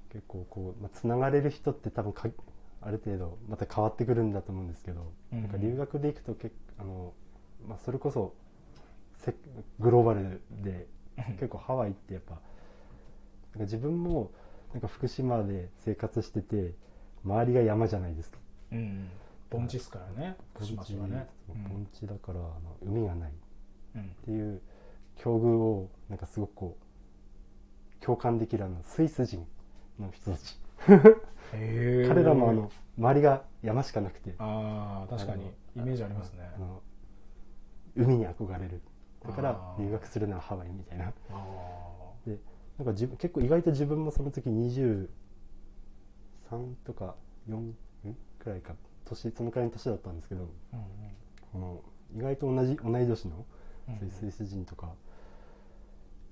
Speaker 2: 結構こう、まあ、つながれる人って多分かある程度また変わってくるんだと思うんですけど、
Speaker 1: うん
Speaker 2: なんか留学で行くと結あの、まあ、それこそせグローバルで結構ハワイってやっぱなんか自分もなんか福島で生活してて周りが山じゃないですか。
Speaker 1: うん盆地っすからね。福島市はね。
Speaker 2: 盆地だからあの海がない。っていう境遇をなんかすごくこう共感できるあのスイス人の人たち。彼らもあの周りが山しかなくて。
Speaker 1: ああ確かに。イメージありますね。
Speaker 2: あの海に憧れるだから留学するならハワイみたいな。
Speaker 1: あ
Speaker 2: でなんか自分結構意外と自分もその時23とか4ん？くらいか。年そのくらいの年だったんですけど
Speaker 1: ーうん。
Speaker 2: この意外と同じ同い年の
Speaker 1: うん
Speaker 2: そういうスイス人とか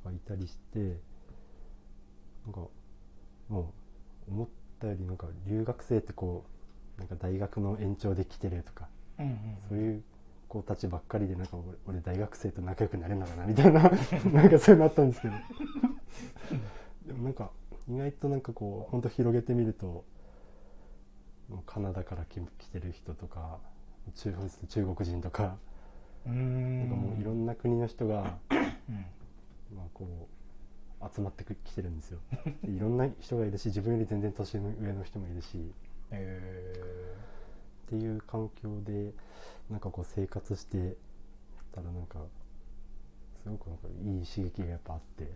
Speaker 2: がいたりしてなんかもう思ったよりなんか留学生ってこうなんか大学の延長で来てるとか
Speaker 1: うんうん。
Speaker 2: そういう子たちばっかりでなんか俺俺大学生と仲良くなれるのかなみたいな なんかそういうのあったんですけど。でもなんか意外となんかこう本当広げてみるとカナダから来来てる人とか中中国人とかなん。
Speaker 1: ん
Speaker 2: かもういろんな国の人が、
Speaker 1: うん。
Speaker 2: まあ、こう集まってく来てるんですよ。でいろんな人がいるし自分より全然年上の人もいるし。
Speaker 1: え
Speaker 2: っていう環境でなんかこう生活してたらなんかすごくなんかいい刺激がやっぱあって。
Speaker 1: ーう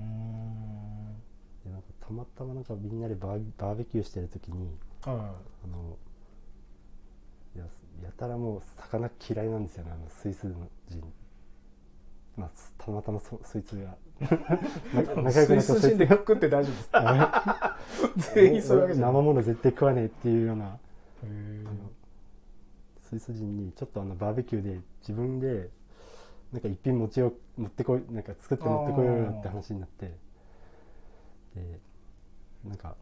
Speaker 1: ーん。
Speaker 2: でなんかたまたまなんかみんなでバーベキューしてる時に
Speaker 1: は
Speaker 2: あのややたらもう魚嫌いなんですよね。あのスイスの人。まあたまたまそそいつが。な仲良くなった
Speaker 1: いスイス人で食って大丈夫です
Speaker 2: あ
Speaker 1: 全員そういうわけじゃない
Speaker 2: 生もの絶対食わねえっていうような。あのスイス人にちょっとあのバーベキューで自分でなんか一品持ちを持ってこいなんか作って持ってこいよって話になってでなんか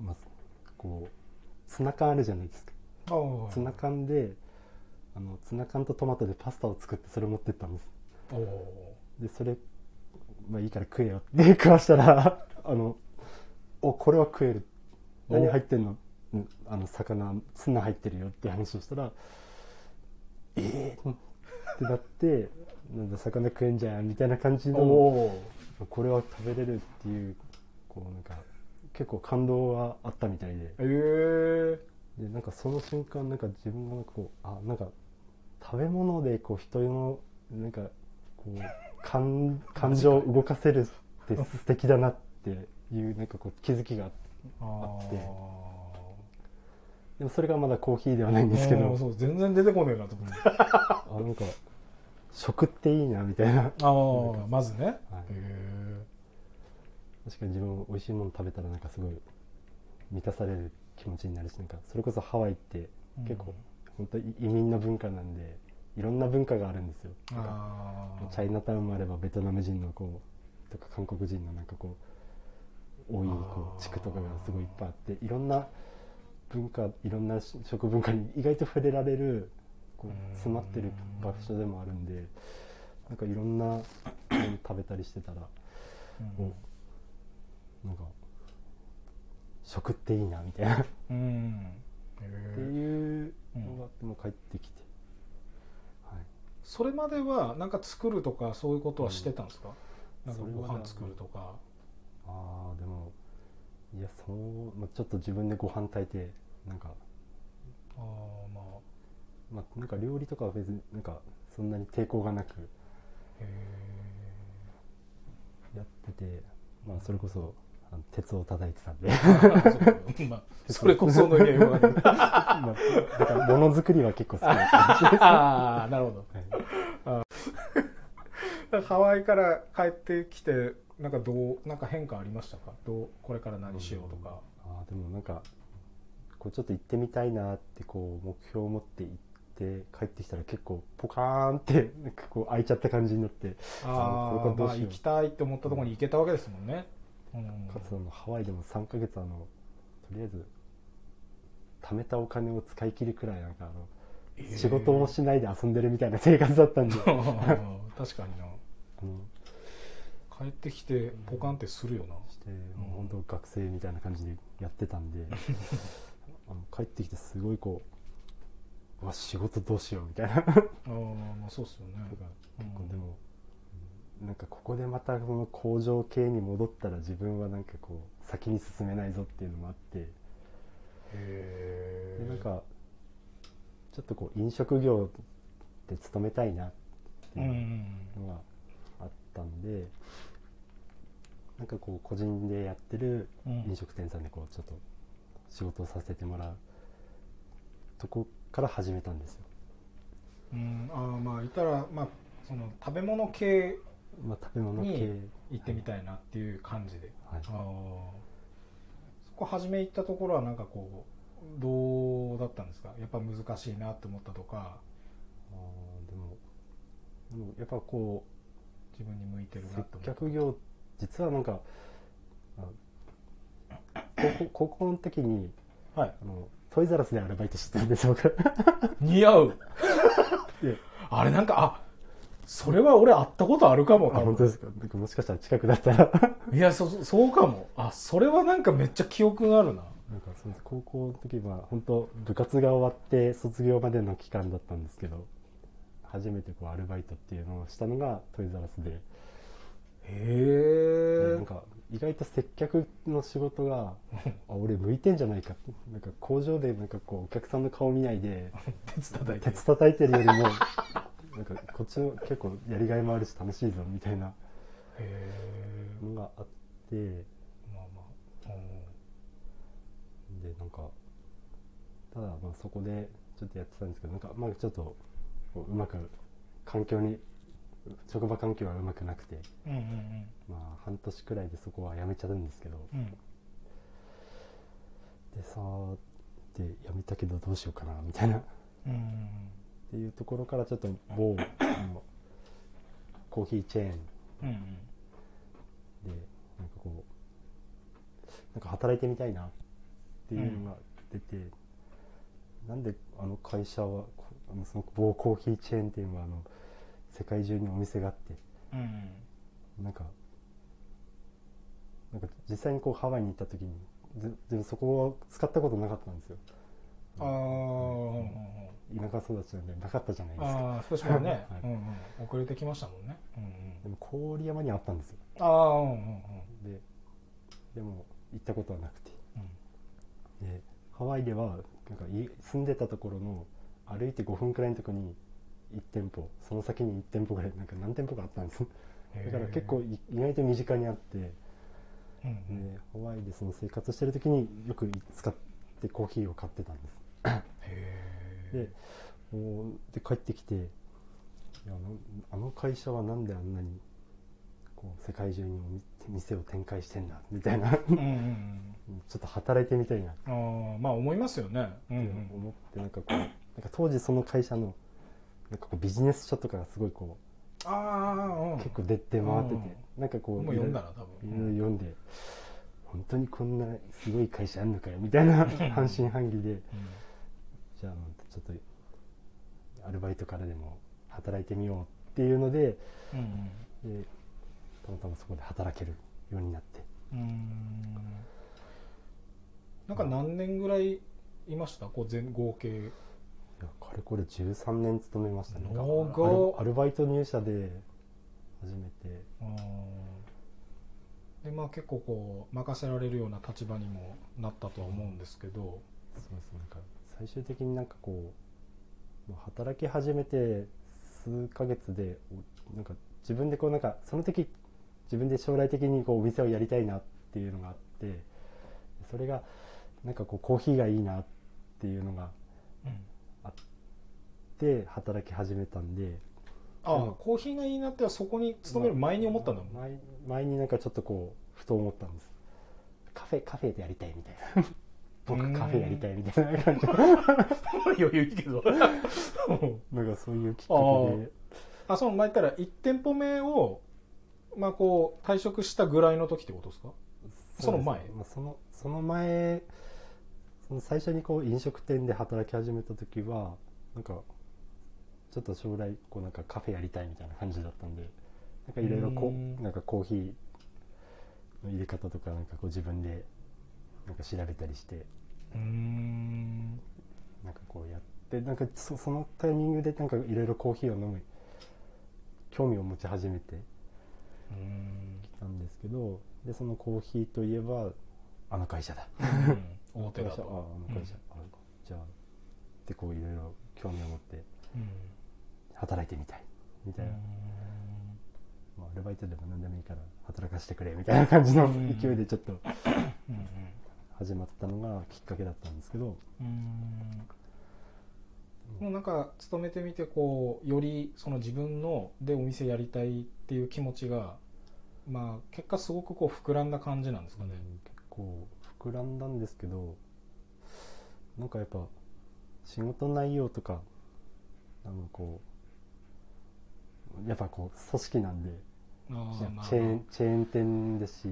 Speaker 2: まあこうツナ缶あるじゃないですか。ツナ缶であのツナ缶とトマトでパスタを作ってそれ持ってったんです。でそれまあいいから食えよって食わしたらあのおこれは食える。何入ってんの？うんあの魚ツナ入ってるよって話をしたらええってなってなんだ魚食えんじゃんみたいな感じ
Speaker 1: お
Speaker 2: の
Speaker 1: お
Speaker 2: これは食べれるっていうこうなんか結構感動があったみたいで。
Speaker 1: ええ
Speaker 2: でなんかその瞬間なんか自分がなんかこうあなんか食べ物でこう人のなんかこう感感情を動かせるって素敵だなっていうなんかこう気づきがあってでもそれがまだコーヒーではないんですけど。
Speaker 1: そう全然出てこねえなと思って
Speaker 2: あなんか食っていいなみたいな。
Speaker 1: ああまずね、
Speaker 2: はい。
Speaker 1: へ
Speaker 2: 確かに自分も美味しいもの食べたらなんかすごい満たされる気持ちになるしなんかそれこそハワイって
Speaker 1: え
Speaker 2: 結構本当に移民の文化なんでいろんな文化があるんですよ。チャイナタウンもあればベトナム人のこうとか韓国人のなんかこう多いこう地区とかがすごいいっぱいあっていろんな文化いろんな食文化に意外と触れられるこう
Speaker 1: うん。
Speaker 2: 詰まってる場所でもあるんでなんかいろんなもの食べたりしてたら
Speaker 1: う
Speaker 2: なんか食っていいなみたいな。っ
Speaker 1: うん。へ
Speaker 2: て
Speaker 1: え
Speaker 2: いうのがあっても帰ってきて、はい、
Speaker 1: それまではなんか作るとかそういうことはしてたんですか、
Speaker 2: うん。
Speaker 1: なんかご飯作るとか。
Speaker 2: ああでもいやそう、まあ、ちょっと自分でご飯炊いてなんか
Speaker 1: ああまあ。
Speaker 2: まあなんか料理とかは別になんかそんなに抵抗がなく
Speaker 1: へ
Speaker 2: やっててまあそれこそあの鉄を叩いてたんで。
Speaker 1: まあ それこその意味はよくわかんない
Speaker 2: まあだからものづくりは結構好きな感じです、
Speaker 1: ああなるほど。
Speaker 2: はい。
Speaker 1: ハワイから帰ってきてなんかどうなんか変化ありましたか？どうこれから何しようとか、
Speaker 2: ああでもなんかこうちょっと行ってみたいなってこう目標を持って行って帰ってきたら結構ポカーンって なんかこう開いちゃった感じになって
Speaker 1: ああまあ行きたいって思ったところに行けたわけですもんね、うん。
Speaker 2: かつあのハワイでも3ヶ月あのとりあえず貯めたお金を使い切るくらいなんかあの、
Speaker 1: えー。
Speaker 2: 仕事もしないで遊んでるみたいな生活だったんで。あ
Speaker 1: 確かにな。
Speaker 2: の
Speaker 1: 帰ってきてポカンってするよな、
Speaker 2: してもう本当学生みたいな感じでやってたんで あの帰ってきてすごいこううわ仕事どうしようみたいな。
Speaker 1: ああまあそうっすよね。
Speaker 2: とか
Speaker 1: うん。
Speaker 2: 結構でも、うんなんかここでまたこの工場系に戻ったら自分はなんかこう先に進めないぞっていうのもあって。
Speaker 1: へえ
Speaker 2: んかちょっとこう飲食業で勤めたいなって
Speaker 1: うんう
Speaker 2: いうん。のがあったんで、なんかこう個人でやってる
Speaker 1: うん。
Speaker 2: 飲食店さんでこうちょっと仕事をさせてもらうとこから始めたんですよ、
Speaker 1: うんああまあ言ったらまあその食べ物系
Speaker 2: まあ、食べ物系。
Speaker 1: に行ってみたいなっていう感じで、
Speaker 2: はい。
Speaker 1: ああそこ初め行ったところはなんかこうどうだったんですか？やっぱ難しいなって思ったとか。
Speaker 2: あーでもでもやっぱこ
Speaker 1: 自分に向いてる
Speaker 2: う接
Speaker 1: なって思った。
Speaker 2: 客業実はなんかあ高校高校の時に
Speaker 1: はい。
Speaker 2: あのトイザラスでアルバイトしてたんです僕。
Speaker 1: 似合う。
Speaker 2: で
Speaker 1: あれなんかあそれは俺会ったことあるかも
Speaker 2: あ本当ですか？もしかしたら近くだったら。
Speaker 1: いやそそうかも。あそれはなんかめっちゃ記憶があるな。
Speaker 2: なんかそ高校の時は本当部活が終わって卒業までの期間だったんですけど初めてこうアルバイトっていうのをしたのがトイザラスで、で
Speaker 1: へえ
Speaker 2: なんか意外と接客の仕事が あ俺向いてんじゃないか。なんか工場でなんかこうお客さんの顔見ないで
Speaker 1: 鉄叩いて
Speaker 2: 鉄叩いてるよりも なんかこっちの結構やりがいもあるし楽しいぞみたいなのがあって。
Speaker 1: まあまあ。
Speaker 2: でなんかただまあそこでちょっとやってたんですけどなんかまあちょっとうまく環境に職場環境はうまくなくて
Speaker 1: うんうんうん。
Speaker 2: まあ半年くらいでそこは辞めちゃうんですけど。
Speaker 1: うん。うん
Speaker 2: でさーで辞めたけどどうしようかなみたいな。っ
Speaker 1: うん
Speaker 2: ていうところからちょっと某コーヒーチェーン
Speaker 1: うんうん。
Speaker 2: でなんかこうなんか働いてみたいなっていうのが出て、なんであの会社はこあのその某コーヒーチェーンっていうのはあの世界中にお店があって
Speaker 1: うん。うん
Speaker 2: なんかなんか実際にこうハワイに行った時にずでもそこを使ったことなかったんですよ。
Speaker 1: あーうんうん
Speaker 2: 田舎育ちなんでなかったじゃないですか。
Speaker 1: ああ少し前ね、
Speaker 2: はい。
Speaker 1: うんうん、遅れてきましたもんね、うん
Speaker 2: でも郡山にあったんですよ。
Speaker 1: うん、ああうんうんうん。
Speaker 2: ででも行ったことはなくて。
Speaker 1: うん。
Speaker 2: でハワイではなんかい住んでたところの歩いて5分くらいのところに1店舗その先に1店舗ぐらいなんか何店舗かあったんです。だから結構い意外と身近にあって。
Speaker 1: うんうん。
Speaker 2: でハワイでその生活してる時によく使ってコーヒーを買ってたんです。
Speaker 1: へ
Speaker 2: でもうで帰ってきていやあのあの会社はなんであんなにこう世界中にお店を展開してんだみたいな。
Speaker 1: うんうんうん。
Speaker 2: ょっと働いてみたいな。っ
Speaker 1: ああまあ思いますよね。うんう
Speaker 2: て
Speaker 1: ん
Speaker 2: 思ってなんかこうなんか当時その会社のなんかこうビジネス書とかがすごいこ
Speaker 1: ああうん。
Speaker 2: う結構出て回っててなんかこう
Speaker 1: もう読んだら多
Speaker 2: い
Speaker 1: 分。
Speaker 2: ろいろ読んで本当にこんなすごい会社あんのかよみたいな 半信半疑でじゃあちょっとアルバイトからでも働いてみようっていうので
Speaker 1: うんうん。
Speaker 2: でたまたまそこで働けるようになって。
Speaker 1: うん。うんなんか何年ぐらいいました？こう全合計。
Speaker 2: いやかれこれ13年勤めましたね。アルバイト入社で初めて。
Speaker 1: うん。でまあ結構こう任せられるような立場にもなったとは思うんですけど。
Speaker 2: そうですね。なんか最終的になんかこう働き始めて数ヶ月でおなんか自分でこうなんかその時自分で将来的にこうお店をやりたいなっていうのがあってそれがなんかこうコーヒーがいいなっていうのが
Speaker 1: うん。
Speaker 2: あって働き始めたんで。
Speaker 1: ああコーヒーがいいなってはそこに勤める前に思ったんだもん
Speaker 2: 前前になんかちょっとこうふと思ったんです。カフェカフェでやりたいみたいな。僕カフェやりたいみたいな感じ。
Speaker 1: 余裕いいけど。
Speaker 2: なんかそういうきっかけで。
Speaker 1: あその前から1店舗目をまあこう退職したぐらいの時ってことですか？その前？
Speaker 2: まあ、そのその前その最初にこう飲食店で働き始めた時はなんかちょっと将来こうなんかカフェやりたいみたいな感じだったんでなんかいろいろこ
Speaker 1: う
Speaker 2: なんかコーヒーの入れ方とかなんかこう自分でなんか調べたりして
Speaker 1: うーん。
Speaker 2: なんかこうやってなんかそそのタイミングでなんかいろいろコーヒーを飲む興味を持ち始めて
Speaker 1: うん。
Speaker 2: きたんですけどでそのコーヒーといえばあの会社だ。
Speaker 1: 大手だ
Speaker 2: 会社ああ
Speaker 1: と
Speaker 2: の会社、あじゃあでこういろいろ興味を持って
Speaker 1: うん
Speaker 2: 働いてみたい。みたいな、まあ、アルバイトでも何でもいいから働かせてくれみたいな感じの
Speaker 1: うん。
Speaker 2: 勢いでちょっと
Speaker 1: うん。うん
Speaker 2: 始まったのがきっかけだったんですけど、
Speaker 1: もうなんか勤めてみてこうよりその自分のでお店やりたいっていう気持ちがまあ結果すごくこう膨らんだ感じなんですかね。
Speaker 2: 結構膨らんだんですけどなんかやっぱ仕事内容とかなんかこうやっぱこう組織なんで
Speaker 1: あ
Speaker 2: チェ
Speaker 1: ー
Speaker 2: ンチェーン店ですし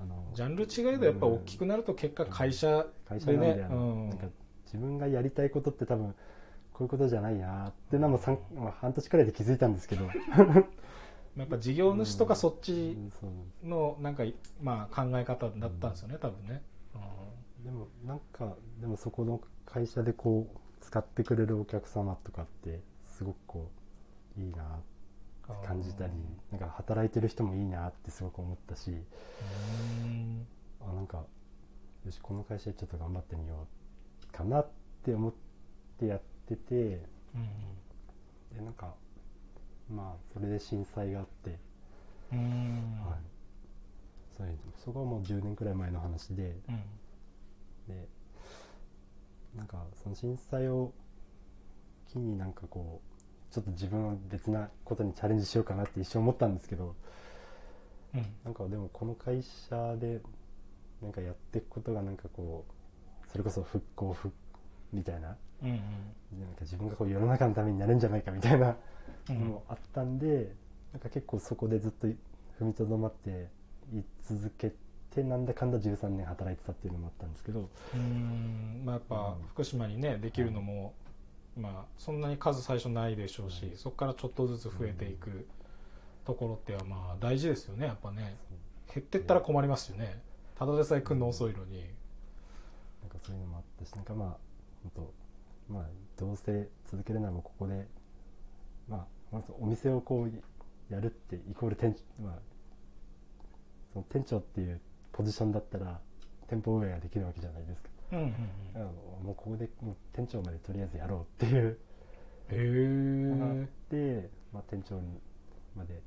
Speaker 2: あの
Speaker 1: ジャンル違いでやっぱ大きくなると結果会社
Speaker 2: 会社なんで
Speaker 1: でね
Speaker 2: あの
Speaker 1: うん。
Speaker 2: なんか自分がやりたいことって多分こういうことじゃないなってのもさんまあ半年くらいで気づいたんですけど。
Speaker 1: やっぱ事業主とかそっちのなんかまあ考え方だったんですよね多分ね。
Speaker 2: でもなんかでもそこの会社でこう使ってくれるお客様とかってすごくこういいなって感じたりなんか働いてる人もいいなってすごく思ったし
Speaker 1: うん。
Speaker 2: あなんかよしこの会社でちょっと頑張ってみようかなって思ってやってて
Speaker 1: うん
Speaker 2: でなんかまあそれで震災があって、
Speaker 1: うんうん。
Speaker 2: はい、それそこはもう10年くらい前の話で
Speaker 1: うん。
Speaker 2: でなんかその震災を機になんかこうちょっと自分は別なことにチャレンジしようかなって一瞬思ったんですけど
Speaker 1: うん。
Speaker 2: なんかでもこの会社でなんかやっていくことがなんかこうそれこそ復興復みたいな
Speaker 1: うん
Speaker 2: なんか自分がこう世の中のためになるんじゃないかみたいな
Speaker 1: うん。
Speaker 2: のもあったんで、なんか結構そこでずっと踏みとどまってい続けてなんだかんだ13年働いてたっていうのもあったんですけど。
Speaker 1: うん。まあやっぱ
Speaker 2: うん。
Speaker 1: 福島にねできるのも、まあそんなに数最初ないでしょうし、
Speaker 2: はい。
Speaker 1: そこからちょっとずつ増えていくところってはまあ大事ですよねやっぱね。減ってったら困りますよね。ただでさえ来るの遅いのに。
Speaker 2: なんかそういうのもあったしなんかまあ本当まあどうせ続けるならもうここでまあまずお店をこうやるってイコール店まあその店長っていうポジションだったら店舗運営ができるわけじゃないですか、
Speaker 1: うんうんうん。
Speaker 2: もうここでもう店長までとりあえずやろうっていう。
Speaker 1: へ
Speaker 2: のがあっ
Speaker 1: え
Speaker 2: て、まあ、店長にまで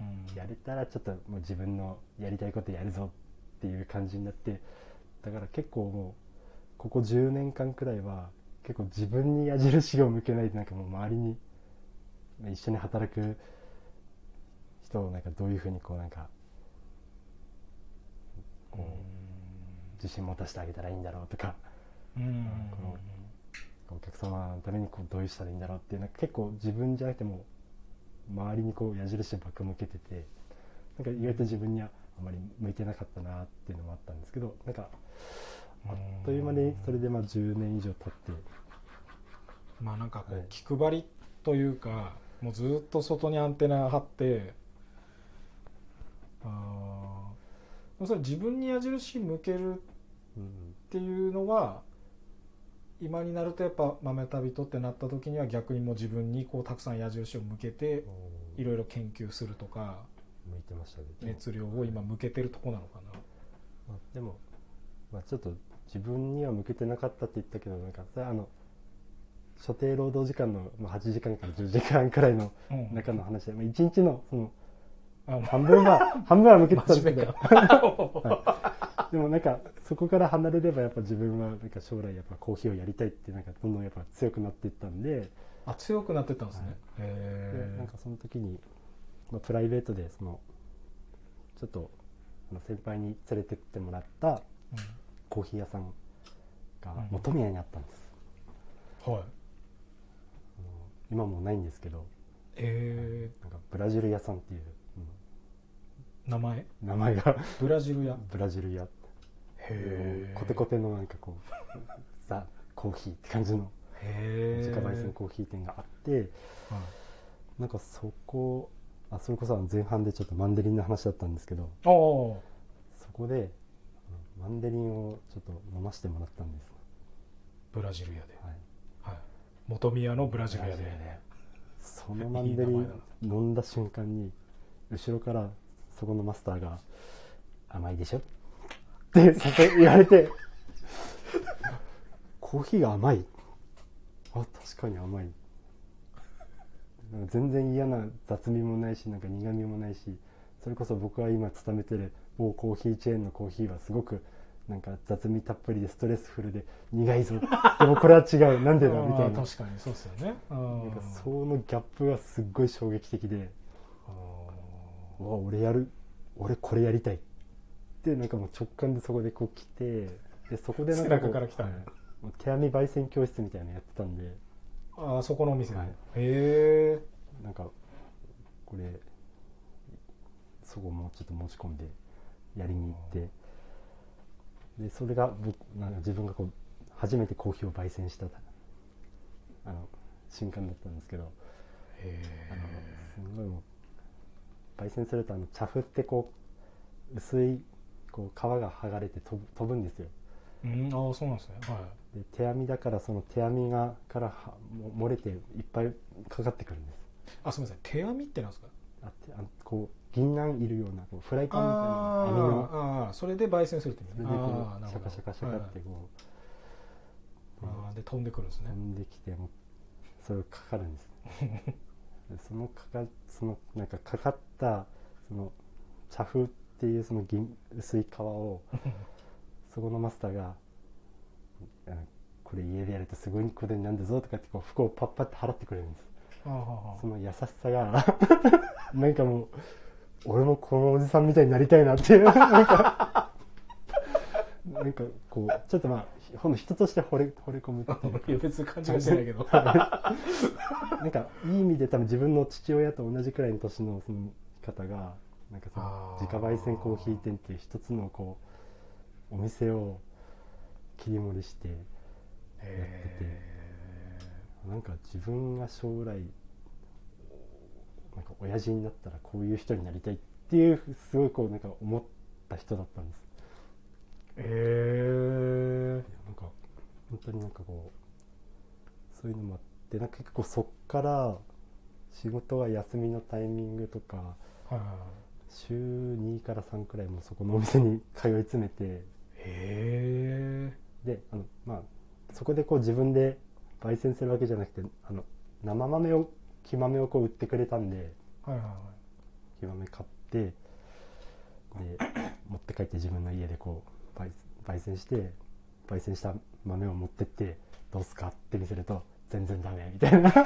Speaker 1: うん
Speaker 2: やれたらちょっともう自分のやりたいことやるぞっていう感じになってだから結構もうここ10年間くらいは結構自分に矢印を向けないでなんかもう周りにまあ一緒に働く人をなんかどういうふうにこうなんかこう自信持たせてあげたらいいんだろうとか。
Speaker 1: うん。
Speaker 2: お客様のためにこうどういうしたらいいんだろうっていうなんか結構自分じゃなくても周りにこう矢印ばっか向けててなんか意外と自分にはあまり向いてなかったなっていうのもあったんですけどなんかあっという間にそれでまあ10年以上経って。
Speaker 1: まあなんか気配りというかもうずっと外にアンテナ張ってあそれ自分に矢印向けるっ
Speaker 2: うん
Speaker 1: ていうのは今になるとやっぱ豆旅人ってなった時には逆にもう自分にこうたくさん矢印を向けていろいろ研究するとか
Speaker 2: 向いてましたね
Speaker 1: 熱量を今向けてるとこなのかな。
Speaker 2: まあ、でも、まあ、ちょっと自分には向けてなかったって言ったけどなんかあの所定労働時間のまあ8時間から10時間くらいの
Speaker 1: うん。
Speaker 2: 中の話で、まあ、1日のその半分は半分は向けてたんですけど。
Speaker 1: か
Speaker 2: でもなんかそこから離れればやっぱ自分はなんか将来やっぱコーヒーをやりたいってなんかどんどんやっぱ強くなっていったんで
Speaker 1: あ強くなってったんですね、
Speaker 2: はい
Speaker 1: へえ
Speaker 2: でなんかその時に、まあ、プライベートでそのちょっと先輩に連れてってもらったコーヒー屋さんが
Speaker 1: うん
Speaker 2: 本宮にあったんです、
Speaker 1: はい。
Speaker 2: あの今もうないんですけど
Speaker 1: え
Speaker 2: なんかブラジル屋さんっていう、
Speaker 1: ー、名前？
Speaker 2: うん名前が
Speaker 1: ブラジル屋。
Speaker 2: ブラジル屋
Speaker 1: へ
Speaker 2: コテコテのなんかこう ザ・コーヒーって感じの自家焙煎コーヒー店があってなんかそこあそれこそ前半でちょっとマンデリンの話だったんですけどそこでマンデリンをちょっと飲ませてもらったんです、
Speaker 1: ブラジル屋で、
Speaker 2: はい、
Speaker 1: はい、元宮のブラジル屋で。
Speaker 2: そのマンデリン飲んだ瞬間に後ろからそこのマスターが「甘いでしょ?」ってさせ言われて「コーヒーが甘い?」あ確かに甘い。全然嫌な雑味もないしなんか苦味もないしそれこそ僕が今勤めてる某コーヒーチェーンのコーヒーはすごくなんか雑味たっぷりでストレスフルで苦いぞ。でもこれは違う。なんでだ？みたいな。
Speaker 1: 確かにそうですよね。うん
Speaker 2: なんかそのギャップがすっごい衝撃的で。わ俺やる。俺これやりたいってなんかもう直感でそこでこう来てでそこでなんかこう
Speaker 1: 背中から来た。ね
Speaker 2: はい。もう手編み焙煎教室みたいなのやってたんで。
Speaker 1: ーあーそこのお店。で、
Speaker 2: はい。
Speaker 1: へえ
Speaker 2: なんかこれそこもちょっと持ち込んでやりに行って。でそれが僕なんか自分がこう初めてコーヒーを焙煎したあの瞬間だったんですけど。
Speaker 1: へ
Speaker 2: あのすごいもう焙煎するとあの茶粉ってこう薄いこう皮が剥がれて飛ぶ飛ぶんですよ。
Speaker 1: えうんああそうなんですね。は
Speaker 2: で手編みだからその手編みがからはも漏れていっぱいかかってくるんです。
Speaker 1: いあすみません。手編みってなんですか？
Speaker 2: あってあこう銀杏いるようなこうフライパンみたいな
Speaker 1: あ
Speaker 2: 網の。
Speaker 1: ーあーそれで焙煎するって
Speaker 2: それでシャカシャカシャカってこう、
Speaker 1: はい。あーで飛んでくるんですね。
Speaker 2: 飛んできてもうそれをかかるんです。でそのかかそのなんかかかったその茶風っていうその銀薄い皮を そこのマスターが「あのこれ家でやるとすごいことになるんだぞ」とかってこう服をパッパって払ってくれるんです。その優しさが なんかもう俺もこのおじさんみたいになりたいなっていう なんかなんかこうちょっとまあほんの人として惚れ惚れ込むっていう。
Speaker 1: 別に勘違いしてないけど。
Speaker 2: なんかいい意味で多分自分の父親と同じくらいの年のその方がなんかその自家焙煎コーヒー店っていう一つのこうお店を切り盛りして
Speaker 1: へ
Speaker 2: なんか自分が将来なんか親父になったらこういう人になりたいっていうすごいこうなんか思った人だったんです。
Speaker 1: えへ
Speaker 2: いやなんか本当になんかこうそういうのもあってなんか結構そっから仕事が休みのタイミングとか
Speaker 1: はい
Speaker 2: 週2から3くらいもそこのお店に通い詰めて。
Speaker 1: へえ
Speaker 2: であの、まあ、そこでこう自分で焙煎するわけじゃなくてあの生豆を木豆をこう売ってくれたんで
Speaker 1: はいはいはい。
Speaker 2: 木豆買ってで 持って帰って自分の家でこう焙焙煎して焙煎した豆を持ってってどうすかって見せると全然ダメみたいな。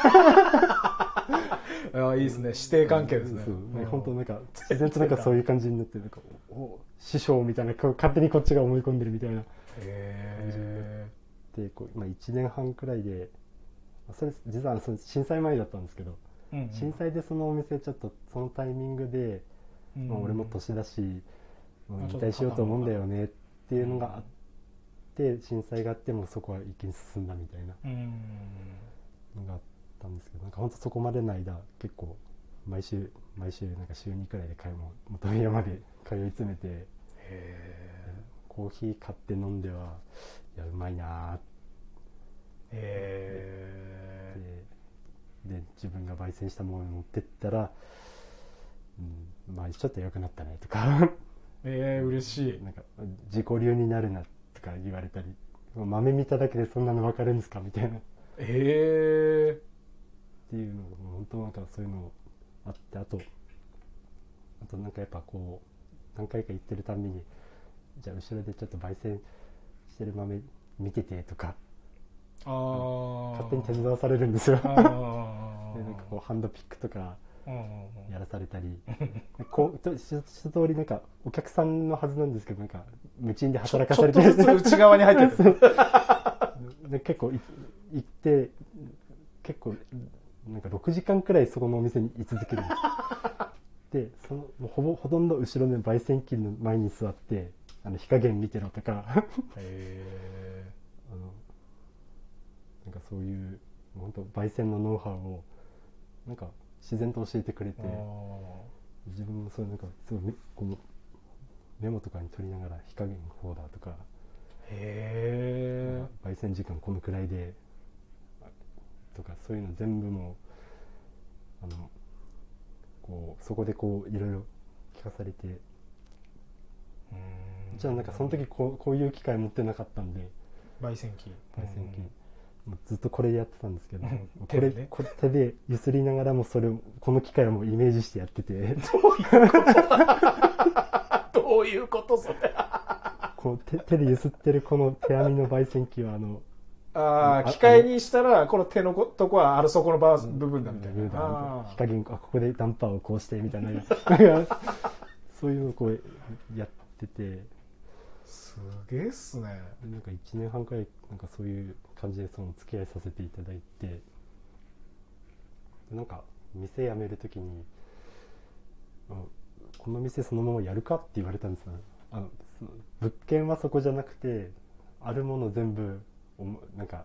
Speaker 1: ああいいですね。師弟関係ですね。
Speaker 2: 本当なんか自然となんかそういう感じになってなんかおお師匠みたいなこう勝手にこっちが思い込んでるみたいな。
Speaker 1: へえ
Speaker 2: でこう、まあ、1年半くらいでまあそれ実はその震災前だったんですけど、
Speaker 1: うんうん。
Speaker 2: 震災でそのお店ちょっとそのタイミングで、
Speaker 1: うん。
Speaker 2: まあ、俺も年だし、もう引退しようと思うんだよねっていうのがあって震災があってもそこは一気に進んだみたいな。
Speaker 1: うん。
Speaker 2: のがあったんですけどなんか本当そこまでの間結構毎週毎週なんか週2くらいで買い物元宮まで通い詰めてコーヒー買って飲んではいやうまいなーっ
Speaker 1: へ
Speaker 2: てで自分が焙煎したものを持ってったら、うん、まあちょっと良くなったねとか。
Speaker 1: ええー、嬉しい。
Speaker 2: なんか自己流になるなとか言われたり豆見ただけでそんなの分かるんですかみたいな。っ
Speaker 1: へえ
Speaker 2: ていうのがもう本当なんかそういうのあってあとあとなんかやっぱこう何回か行ってるたんびにじゃあ後ろでちょっと焙煎してる豆見ててとか
Speaker 1: ああ
Speaker 2: 勝手に手伝わされるんですよ。
Speaker 1: あ
Speaker 2: で
Speaker 1: ー
Speaker 2: なんかこうハンドピックとかやらされたり。こうと一一通りなんかお客さんのはずなんですけどなんか無賃で働かされて
Speaker 1: ちょっとずつ内側に入ってる。
Speaker 2: で結構い行って結構なんか6時間くらいそこのお店に居続けるんです。でそのほぼほとんど後ろの焙煎機の前に座ってあの火加減見てろとか。
Speaker 1: へ
Speaker 2: あのなんかそういう本当焙煎のノウハウをなんか自然と教えてくれて自分もそういうなんかすごいメこのメモとかに取りながら火加減こうだとか
Speaker 1: ー。へえ
Speaker 2: 焙煎時間このくらいでとかそういうの全部もうあのこうそこでこういろいろ聞かされてじゃあなんかその時こうこういう機会持ってなかったんで
Speaker 1: 焙煎機。
Speaker 2: 焙煎機ずっとこれでやってたんですけど、
Speaker 1: うん。
Speaker 2: こ
Speaker 1: 手でね。
Speaker 2: れこれ手でゆすりながらもそれをこの機械をもうイメージしてやってて。
Speaker 1: どういうこと それ？
Speaker 2: こう手手でゆすってるこの手編みの焙煎機はあの
Speaker 1: ああ
Speaker 2: あ
Speaker 1: 機械にしたらこの手のことこはあるそこのバー部分だみたいな、あ
Speaker 2: 火加減あここでダンパーをこうしてみたいな。そういうのをこうやってて。
Speaker 1: ーすげえっすね。
Speaker 2: でなんか1年半くらいなんかそういう感じでその付き合いさせていただいてでなんか店辞める時にあこの店そのままやるかって言われたんですよ。あのその物件はそこじゃなくてあるもの全部おもなんか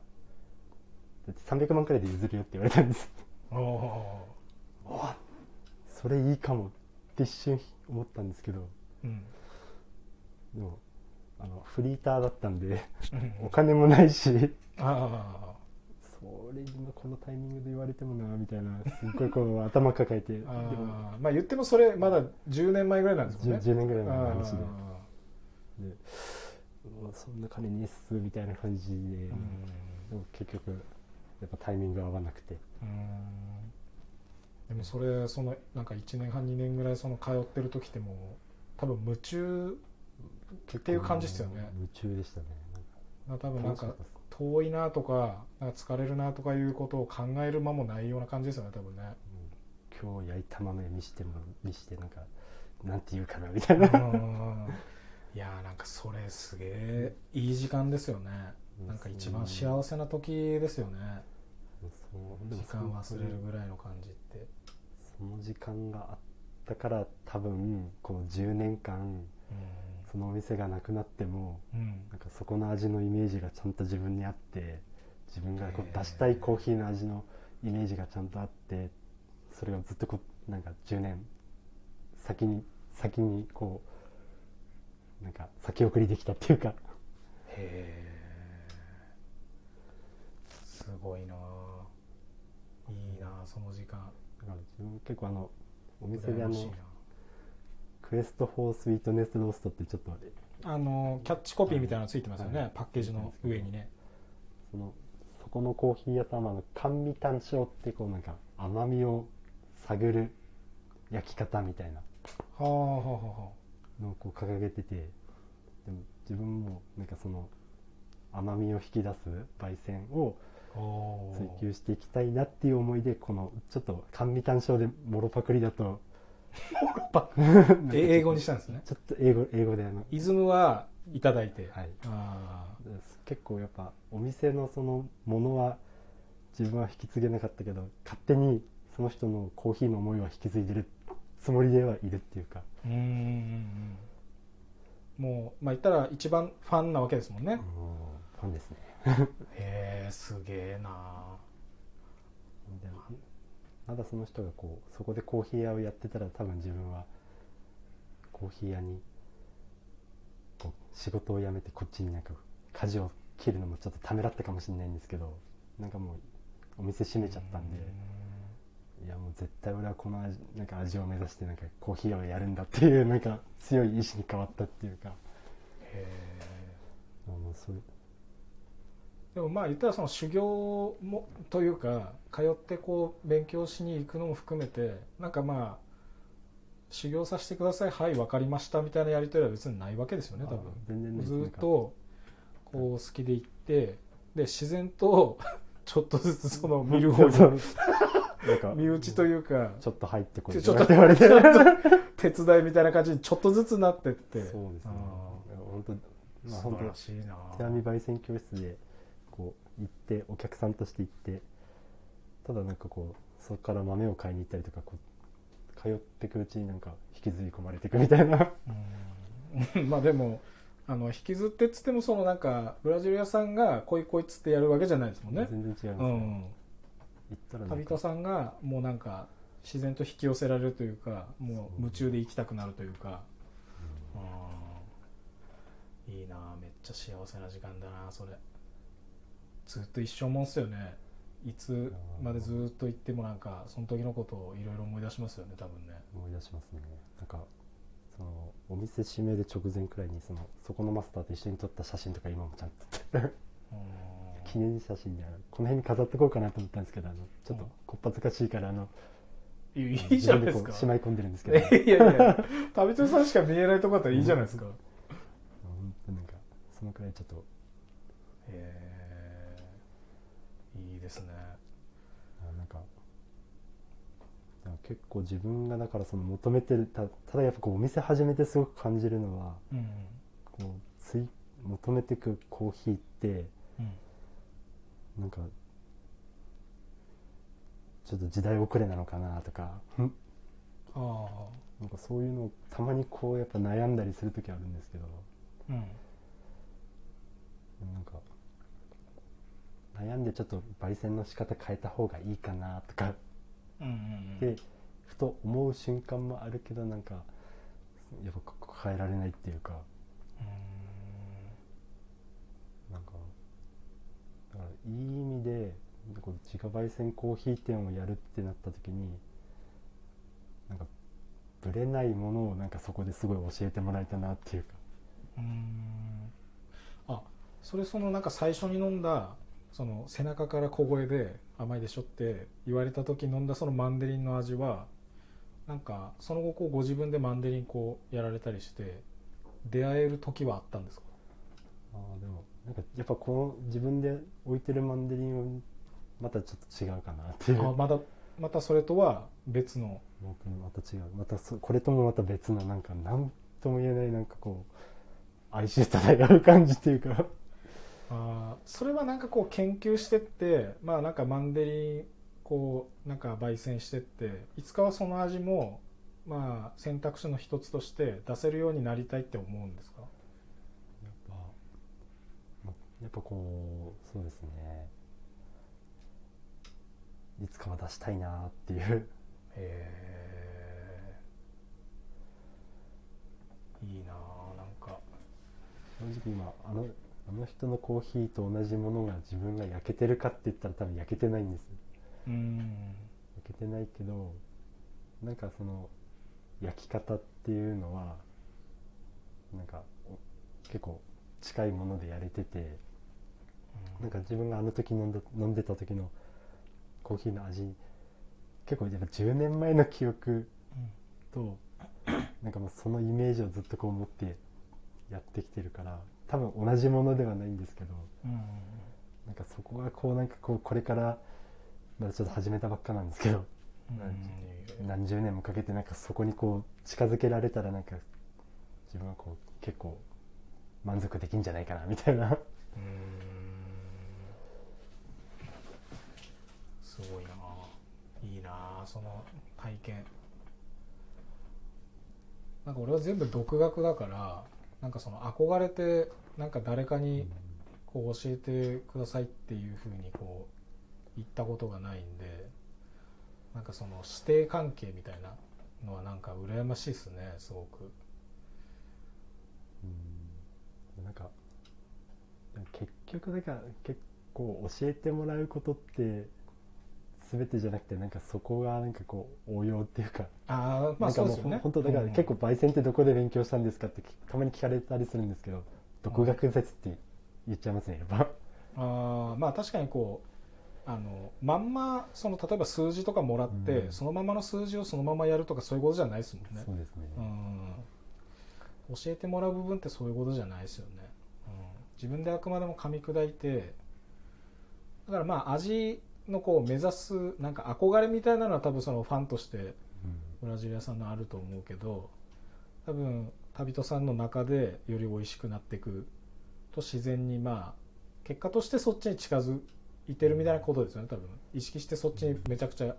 Speaker 2: だって300万くらいで譲るよって言われたんです。
Speaker 1: おお
Speaker 2: あそれいいかもって一瞬思ったんですけど。
Speaker 1: ーうん。
Speaker 2: でもあのフリーターだったんで
Speaker 1: うん。
Speaker 2: お金もないし
Speaker 1: あ
Speaker 2: それ今このタイミングで言われてもなみたいなすっごいこう頭抱えて
Speaker 1: あまあ言ってもそれまだ10年前ぐらいなんですもん
Speaker 2: 10,
Speaker 1: ね。
Speaker 2: 10年ぐらいの
Speaker 1: あ
Speaker 2: 話で
Speaker 1: ー
Speaker 2: でそんな金ねえっすみたいな感じで、
Speaker 1: うん。
Speaker 2: でも結局やっぱタイミング合わなくて。
Speaker 1: うん。でもそれそのなんか1年半2年ぐらいその通ってる時ってもう多分夢中っていう感じですよね。
Speaker 2: 夢中でしたね。
Speaker 1: 多分なんか遠いなとかなんか疲れるなとかいうことを考える間もないような感じですよね多分ね。
Speaker 2: うん。今日焼いた豆見しても見してなんかなんて言うかなみたいな。
Speaker 1: うんいやーなんかそれすげえいい時間ですよね。
Speaker 2: うん
Speaker 1: なんか一番幸せな時ですよね。時
Speaker 2: も
Speaker 1: 間忘れるぐらいの感じって。
Speaker 2: その時間があったから多分この10年間そのお店がなくなっても
Speaker 1: うん。うん
Speaker 2: なんかそこの味のイメージがちゃんと自分にあって自分がこう出したいコーヒーの味のイメージがちゃんとあってそれをずっとこうなんか10年先に先にこうなんか先送りできたっていうか。
Speaker 1: へえすごいな。あいいなあその時間。
Speaker 2: だから自分結構あのお店であの Quest for Sweetness Roast ってちょっと
Speaker 1: あのキャッチコピーみたいなのついてますよね、
Speaker 2: はい。
Speaker 1: パッケージの上にね。
Speaker 2: そのそこのコーヒー屋さんはあの甘味探焼ってこうなんか甘みを探る焼き方みたいな。
Speaker 1: はあはあは
Speaker 2: のをこう掲げてて。でも自分もなんかその甘みを引き出す焙煎を追求していきたいなっていう思いでこのちょっと甘味単勝でもろパクリだと
Speaker 1: 英語にしたんですね。
Speaker 2: ちょっと英語英語であの。
Speaker 1: イズムはいただいて、
Speaker 2: はい。
Speaker 1: あ
Speaker 2: 結構やっぱお店のそのものは自分は引き継げなかったけど勝手にその人のコーヒーの思いは引き継いでるつもりではいるっていうか。
Speaker 1: あうん。もうまあ言ったら一番ファンなわけですもんね、
Speaker 2: ファンですね。
Speaker 1: へえすげえな
Speaker 2: でまだその人がこうそこでコーヒー屋をやってたら多分自分はコーヒー屋にこう仕事を辞めてこっちになんか舵を切るのもちょっとためらったかもしれないんですけどなんかもうお店閉めちゃったんでいやもう絶対俺はこの味なんか味を目指してなんかコーヒーをやるんだっていうなんか強い意志に変わったっていうか。
Speaker 1: へえでもまあ言ったらその修行もというか通ってこう勉強しに行くのも含めてなんかまあ修行させてくださいはい分かりましたみたいなやり取りは別にないわけですよね多分。ずっとこう好きで行ってで自然とちょっとずつその見る方に 身内というか
Speaker 2: ちょっと入ってこい。
Speaker 1: ちょっと
Speaker 2: 言われて
Speaker 1: 手伝いみたいな感じにちょっとずつなってって。
Speaker 2: そうですね。
Speaker 1: あ
Speaker 2: 本当
Speaker 1: ー
Speaker 2: まあ
Speaker 1: 素晴らしいな。
Speaker 2: 手編み焙煎教室でこう行ってお客さんとして行ってただなんかこうそこから豆を買いに行ったりとかこう通っていくうちになんか引きずり込まれていくみたいな。
Speaker 1: うん。まあでもあの引きずってっつってもそのなんかブラジル屋さんがこいこいっつってやるわけじゃないですもんね。
Speaker 2: 全然違いますね、
Speaker 1: うん。旅人さんがもうなんか自然と引き寄せられるというかもう夢中で行きたくなるというか。うん。いいなめっちゃ幸せな時間だなそれずっと一生もんっすよね。いつまでずっと行ってもなんかその時のことをいろいろ思い出しますよね多分ね。
Speaker 2: 思い出しますね。なんかそのお店閉める直前くらいにそのそこのマスターと一緒に撮った写真とか今もちゃんと
Speaker 1: うん。
Speaker 2: 記念写真でこの辺に飾っとこうかなと思ったんですけどあのちょっと
Speaker 1: うん
Speaker 2: こっぱずかしいからあの
Speaker 1: いいじゃないですか。
Speaker 2: しまい込んでるんですけど。
Speaker 1: いやいや。旅人さんしか見えないとこだったらいいじゃないですか、
Speaker 2: 本当なんかそのくらいちょっと
Speaker 1: へえ。いいですね。
Speaker 2: あなんか結構自分がだからその求めてるたただやっぱこうお店始めてすごく感じるのは
Speaker 1: うん
Speaker 2: こうつい求めてくコーヒーって
Speaker 1: うん。
Speaker 2: なんかちょっと時代遅れなのかなとかん。
Speaker 1: あ
Speaker 2: なんかそういうのをたまにこうやっぱ悩んだりする時あるんですけど。
Speaker 1: あうん。
Speaker 2: なんか悩んでちょっと焙煎の仕方変えた方がいいかなとか。
Speaker 1: うんうん
Speaker 2: でふと思う瞬間もあるけどなんかやっぱ変えられないっていうか。なんかだからいい意味でこう自家焙煎コーヒー店をやるってなった時になんかぶれないものをなんかそこですごい教えてもらえたなっていうか。
Speaker 1: うんうん。あそれそのなんか最初に飲んだその背中から小声で甘いでしょって言われた時飲んだそのマンデリンの味はなんかその後こうご自分でマンデリンこうやられたりして出会える時はあったんですか？
Speaker 2: あーでもなんかやっぱこの自分で置いてるマンデリンはまたちょっと違うかなっていう。
Speaker 1: あまだまたそれとは別の？
Speaker 2: またまた違う。またそこれともまた別のなんか何とも言えないなんかこう哀愁漂う感じっていうか
Speaker 1: あーそれはなんかこう研究してってまあなんかマンデリンこうなんか焙煎してっていつかはその味もまあ選択肢の一つとして出せるようになりたいって思うんですか？
Speaker 2: やっぱまやっぱこうそうですね。いつかは出したいなっていう。
Speaker 1: へえいいなあなんか。
Speaker 2: 正直今あのあの人のコーヒーと同じものが自分が焼けてるかって言ったら多分焼けてないんです。
Speaker 1: うん。
Speaker 2: 焼けてないけどなんかその焼き方っていうのはなんかお結構近いものでやれててなんか自分があの時飲んだ飲んでた時のコーヒーの味結構やっぱ10年前の記憶となんかもうそのイメージをずっとこう持ってやってきてるから多分同じものではないんですけど
Speaker 1: うん。
Speaker 2: なんかそこがこうなんかこうこれからまだちょっと始めたばっかなんですけど
Speaker 1: うん。
Speaker 2: 何十年もかけてなんかそこにこう近づけられたらなんか自分はこう結構満足できんじゃないかなみたいな。
Speaker 1: うん。すごいな。あいいなあその体験。なんか俺は全部独学だからなんかその憧れてなんか誰かにこう教えてくださいっていうふうにこう言ったことがないんでなんかその師弟関係みたいなのはなんか羨ましいですねすごく。
Speaker 2: うん。なんか結局だから結構教えてもらうことって全てじゃなくてなんかそこがなんかこう応用っていうか
Speaker 1: ああまあ
Speaker 2: なんかもう
Speaker 1: そうですよね。
Speaker 2: 本当だから
Speaker 1: うん。
Speaker 2: 結構焙煎ってどこで勉強したんですかってたまに聞かれたりするんですけど独学説って言っちゃいますねやっぱ。
Speaker 1: あーまあ確かにこうあのまんまその例えば数字とかもらって、
Speaker 2: うん。
Speaker 1: そのままの数字をそのままやるとかそういうことじゃないですもんね。
Speaker 2: そうですね、
Speaker 1: うん。教えてもらう部分ってそういうことじゃないですよね、うん、自分であくまでも噛み砕いてだからまあ味のこう目指すなんか憧れみたいなのは多分そのファンとして
Speaker 2: うん。
Speaker 1: ブラジル屋さんのあると思うけど多分旅人さんの中でより美味しくなっていくと自然にまあ結果としてそっちに近づいてるみたいなことですよね多分。意識してそっちにめちゃくちゃ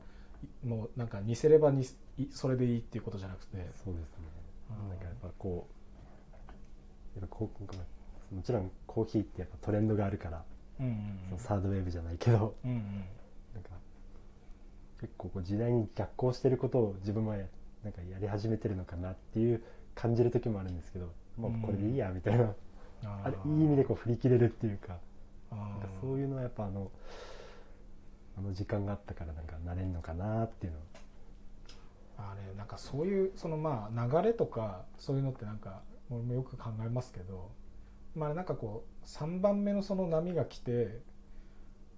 Speaker 1: もうなんか似せればにいそれでいいっていうことじゃなくて。
Speaker 2: そうですね。
Speaker 1: うん。
Speaker 2: なんかやっぱこうやっぱこうもちろんコーヒーってやっぱトレンドがあるから、
Speaker 1: うんうん
Speaker 2: サードウェーブじゃないけど。
Speaker 1: うんうん。
Speaker 2: なんか結構こう時代に逆行してることを自分もやなんかやり始めてるのかなっていう感じる時もあるんですけどもうこれでいいやみたいな、
Speaker 1: あ
Speaker 2: あれいい意味でこう振り切れるっていうか
Speaker 1: あ
Speaker 2: なんかそういうのはやっぱあのあの時間があったからなんかなれんのかなっていうの。は
Speaker 1: あれなんかそういうそのまあ流れとかそういうのってなんか俺もよく考えますけどまあなんかこう3番目のその波が来て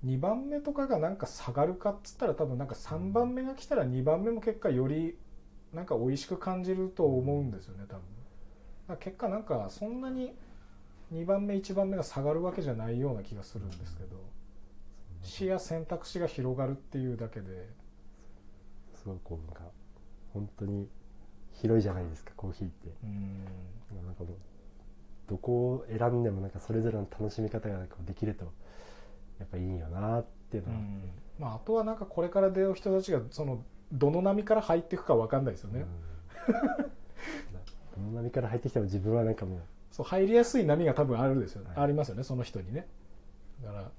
Speaker 1: 2番目とかがなんか下がるかっつったら多分なんか3番目が来たら2番目も結果よりなんか美味しく感じると思うんですよね多分。結果なんかそんなに2番目1番目が下がるわけじゃないような気がするんですけど視野選択肢が広がるっていうだけで。す
Speaker 2: ごいこうなんか本当に広いじゃないですかコーヒーって。
Speaker 1: うん。
Speaker 2: なんかもうどこを選んでもなんかそれぞれの楽しみ方ができるとやっぱいいよなっていうのは、
Speaker 1: うん。まあ、あとはなんかこれから出会う人たちがそのどの波から入っていくかわかんないですよね、
Speaker 2: うん、どの波から入ってきても自分はなんかもう。
Speaker 1: そう入りやすい波が多分あるですよね、
Speaker 2: はい。
Speaker 1: ありますよねその人にね。だから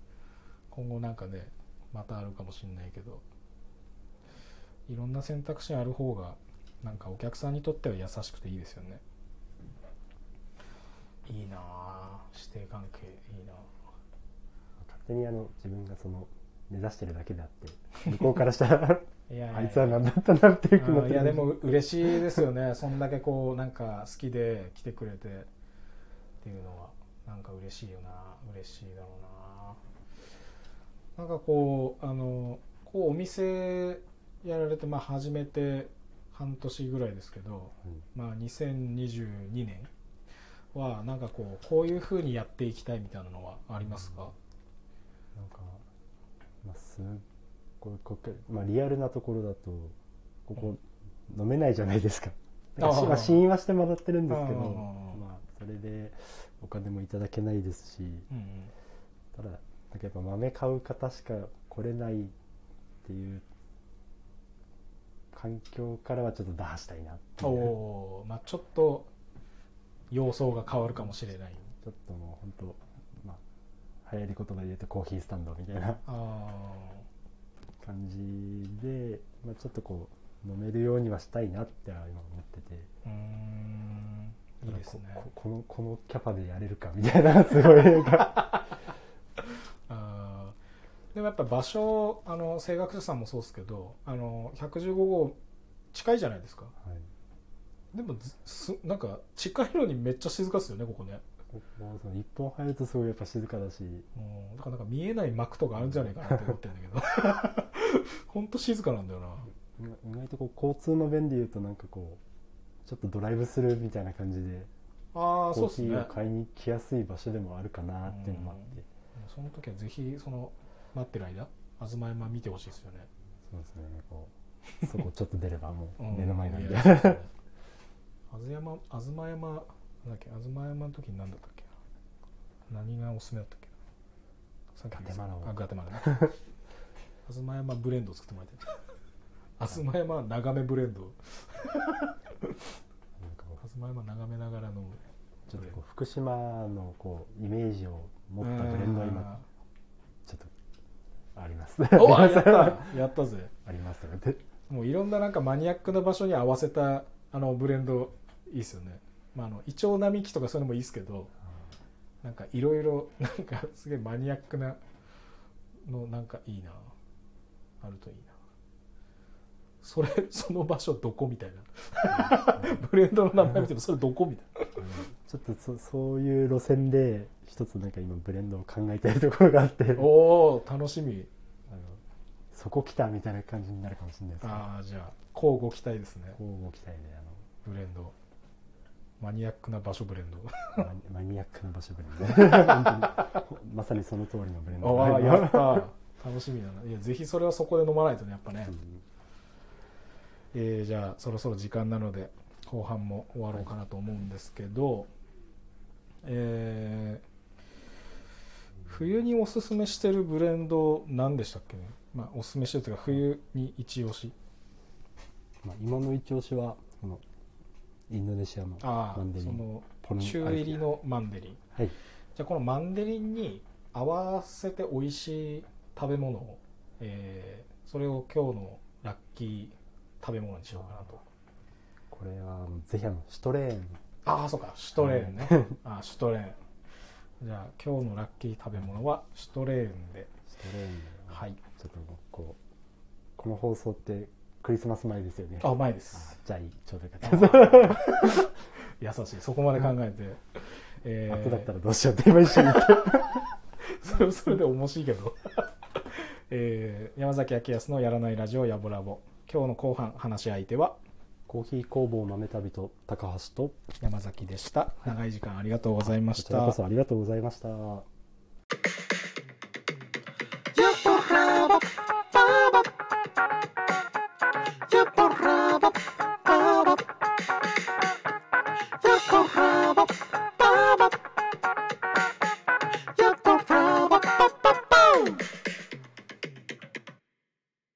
Speaker 1: 今後なんかねまたあるかもしれないけどいろんな選択肢ある方がなんかお客さんにとっては優しくていいですよねいいなあ。師弟関係いいなあ。
Speaker 2: 勝手にあの自分がその目指してるだけであって向こうからしたら
Speaker 1: いや
Speaker 2: あいつは何だったんだっていう。ふうになってる
Speaker 1: あーいやでも嬉しいですよね。そんだけこうなんか好きで来てくれて。っていうのはなんか嬉しいよな。嬉しいだろうな。なんかこうあのこうお店やられてまあ始めて半年ぐらいですけど、
Speaker 2: うん。
Speaker 1: まあ、2022年はなんかこうこういうふうにやっていきたいみたいなのはありますか、
Speaker 2: なんか、まあ、すっごいここまあ、リアルなところだとここ飲めないじゃないですか。かまあ、試飲はしてもらってるんですけどまあ、それでお金もいただけないですし
Speaker 1: うんうん。
Speaker 2: ただなんかやっぱ豆買う方しか来れないっていう環境からはちょっと打破したいなって
Speaker 1: お
Speaker 2: いう。
Speaker 1: おーまあちょっと様相が変わるかもしれない。
Speaker 2: ちょっともう本当まあ流行り言葉で言うとコーヒースタンドみたいな
Speaker 1: あ
Speaker 2: 感じで、まあ、ちょっとこう飲めるようにはしたいなっては今思ってて。
Speaker 1: ーうーん。いいですね。
Speaker 2: このこのキャパでやれるかみたいなすごいなん
Speaker 1: でもやっぱ場所あの声楽者さんもそうですけどあの115号近いじゃないですか。
Speaker 2: はい
Speaker 1: でもずすなんか近いのにめっちゃ静かですよねここね。
Speaker 2: ここその一本入るとすごいやっぱ静かだし。
Speaker 1: うん。だからなんか見えない幕とかあるんじゃないかなって思ってるんだけど。本当静かなんだよな。
Speaker 2: 意外とこう交通の便で言うとなんかこうちょっとドライブスルーみたいな感じで
Speaker 1: ああ
Speaker 2: コーヒ
Speaker 1: そうっすね。
Speaker 2: ーを買いに来やすい場所でもあるかなっていうのもあって。
Speaker 1: その時はぜひその待ってる間東山見てほしいですよね。
Speaker 2: そうですね。こうそこちょっと出ればもう
Speaker 1: うん。
Speaker 2: 目の前なんで。
Speaker 1: うですね東山東山なんだっけ東山の時に何だったっけな？何がおすすめだったっけな？さっき
Speaker 2: ガテマラを。
Speaker 1: あガテマラね。東山ブレンドを作ってもらいたい。東山眺めブレンド
Speaker 2: なんかこう。
Speaker 1: 東山眺めながら飲む
Speaker 2: ちょっとこう福島のこうイメージを持ったブレンドは今ちょっとあります。
Speaker 1: う んおやった。やったぜ。
Speaker 2: ありますよで
Speaker 1: もういろんななんかマニアックな場所に合わせたあのブレンドいいですよね、まあ、あのイチョウ並木とかそういうのもいいですけどなんかいろいろなんかすげえマニアックなのなんかいいな。あるといいな。それその場所どこみたいな。ブレンドの名前見てもそれどこみたいな。
Speaker 2: ちょっとそそういう路線で一つなんか今ブレンドを考えてるところがあって。
Speaker 1: おお楽しみ。
Speaker 2: そこ来たみたいな感じになるかもしれないですけど
Speaker 1: ああじゃあ交互期待ですね。
Speaker 2: こうご期待であ
Speaker 1: ブレンド。マニアックな場所ブレンド。
Speaker 2: のマニアックな場所ブレンド。まさにその通りのブレンド。
Speaker 1: ああ
Speaker 2: が
Speaker 1: やった楽しみだな。いやぜひそれはそこで飲まないとねやっぱね、
Speaker 2: うん。
Speaker 1: えーじゃあそろそろ時間なので後半も終わろうかなと思うんですけど、えー冬におすすめしてるブレンド何でしたっけね、まあ、おすすめしてるというか冬に一押し
Speaker 2: まあ、今の一押しはこのインドネシアの
Speaker 1: ああ
Speaker 2: マンデリン。
Speaker 1: その中入りのマンデリン。
Speaker 2: はい。
Speaker 1: じゃあこのマンデリンに合わせて美味しい食べ物を、えーそれを今日のラッキー食べ物にしようかなと。
Speaker 2: これはぜひあのシュトレーン。
Speaker 1: ああそうかシュトレーンね、あーシュトレーン。じゃあ今日のラッキー食べ物はシュトレーンで。
Speaker 2: シュトレーン。で
Speaker 1: はい。
Speaker 2: ちょっとこうこの放送ってクリスマス前ですよね。
Speaker 1: あうまいで
Speaker 2: あ
Speaker 1: す
Speaker 2: じゃあいいちょうどよ
Speaker 1: あ
Speaker 2: かった。
Speaker 1: 優しいそこまで考えて、えー
Speaker 2: 後だったらどうしようって今一緒に言って。
Speaker 1: それはそれで面白いけど。えー山崎明康のやらないラジオやぼラボ。今日の後半話し相手は？
Speaker 2: コーヒー工房豆旅と高橋と。
Speaker 1: 山崎でした。長い時間ありがとうございま
Speaker 2: こ
Speaker 1: した。
Speaker 2: ちらこそありがとうございました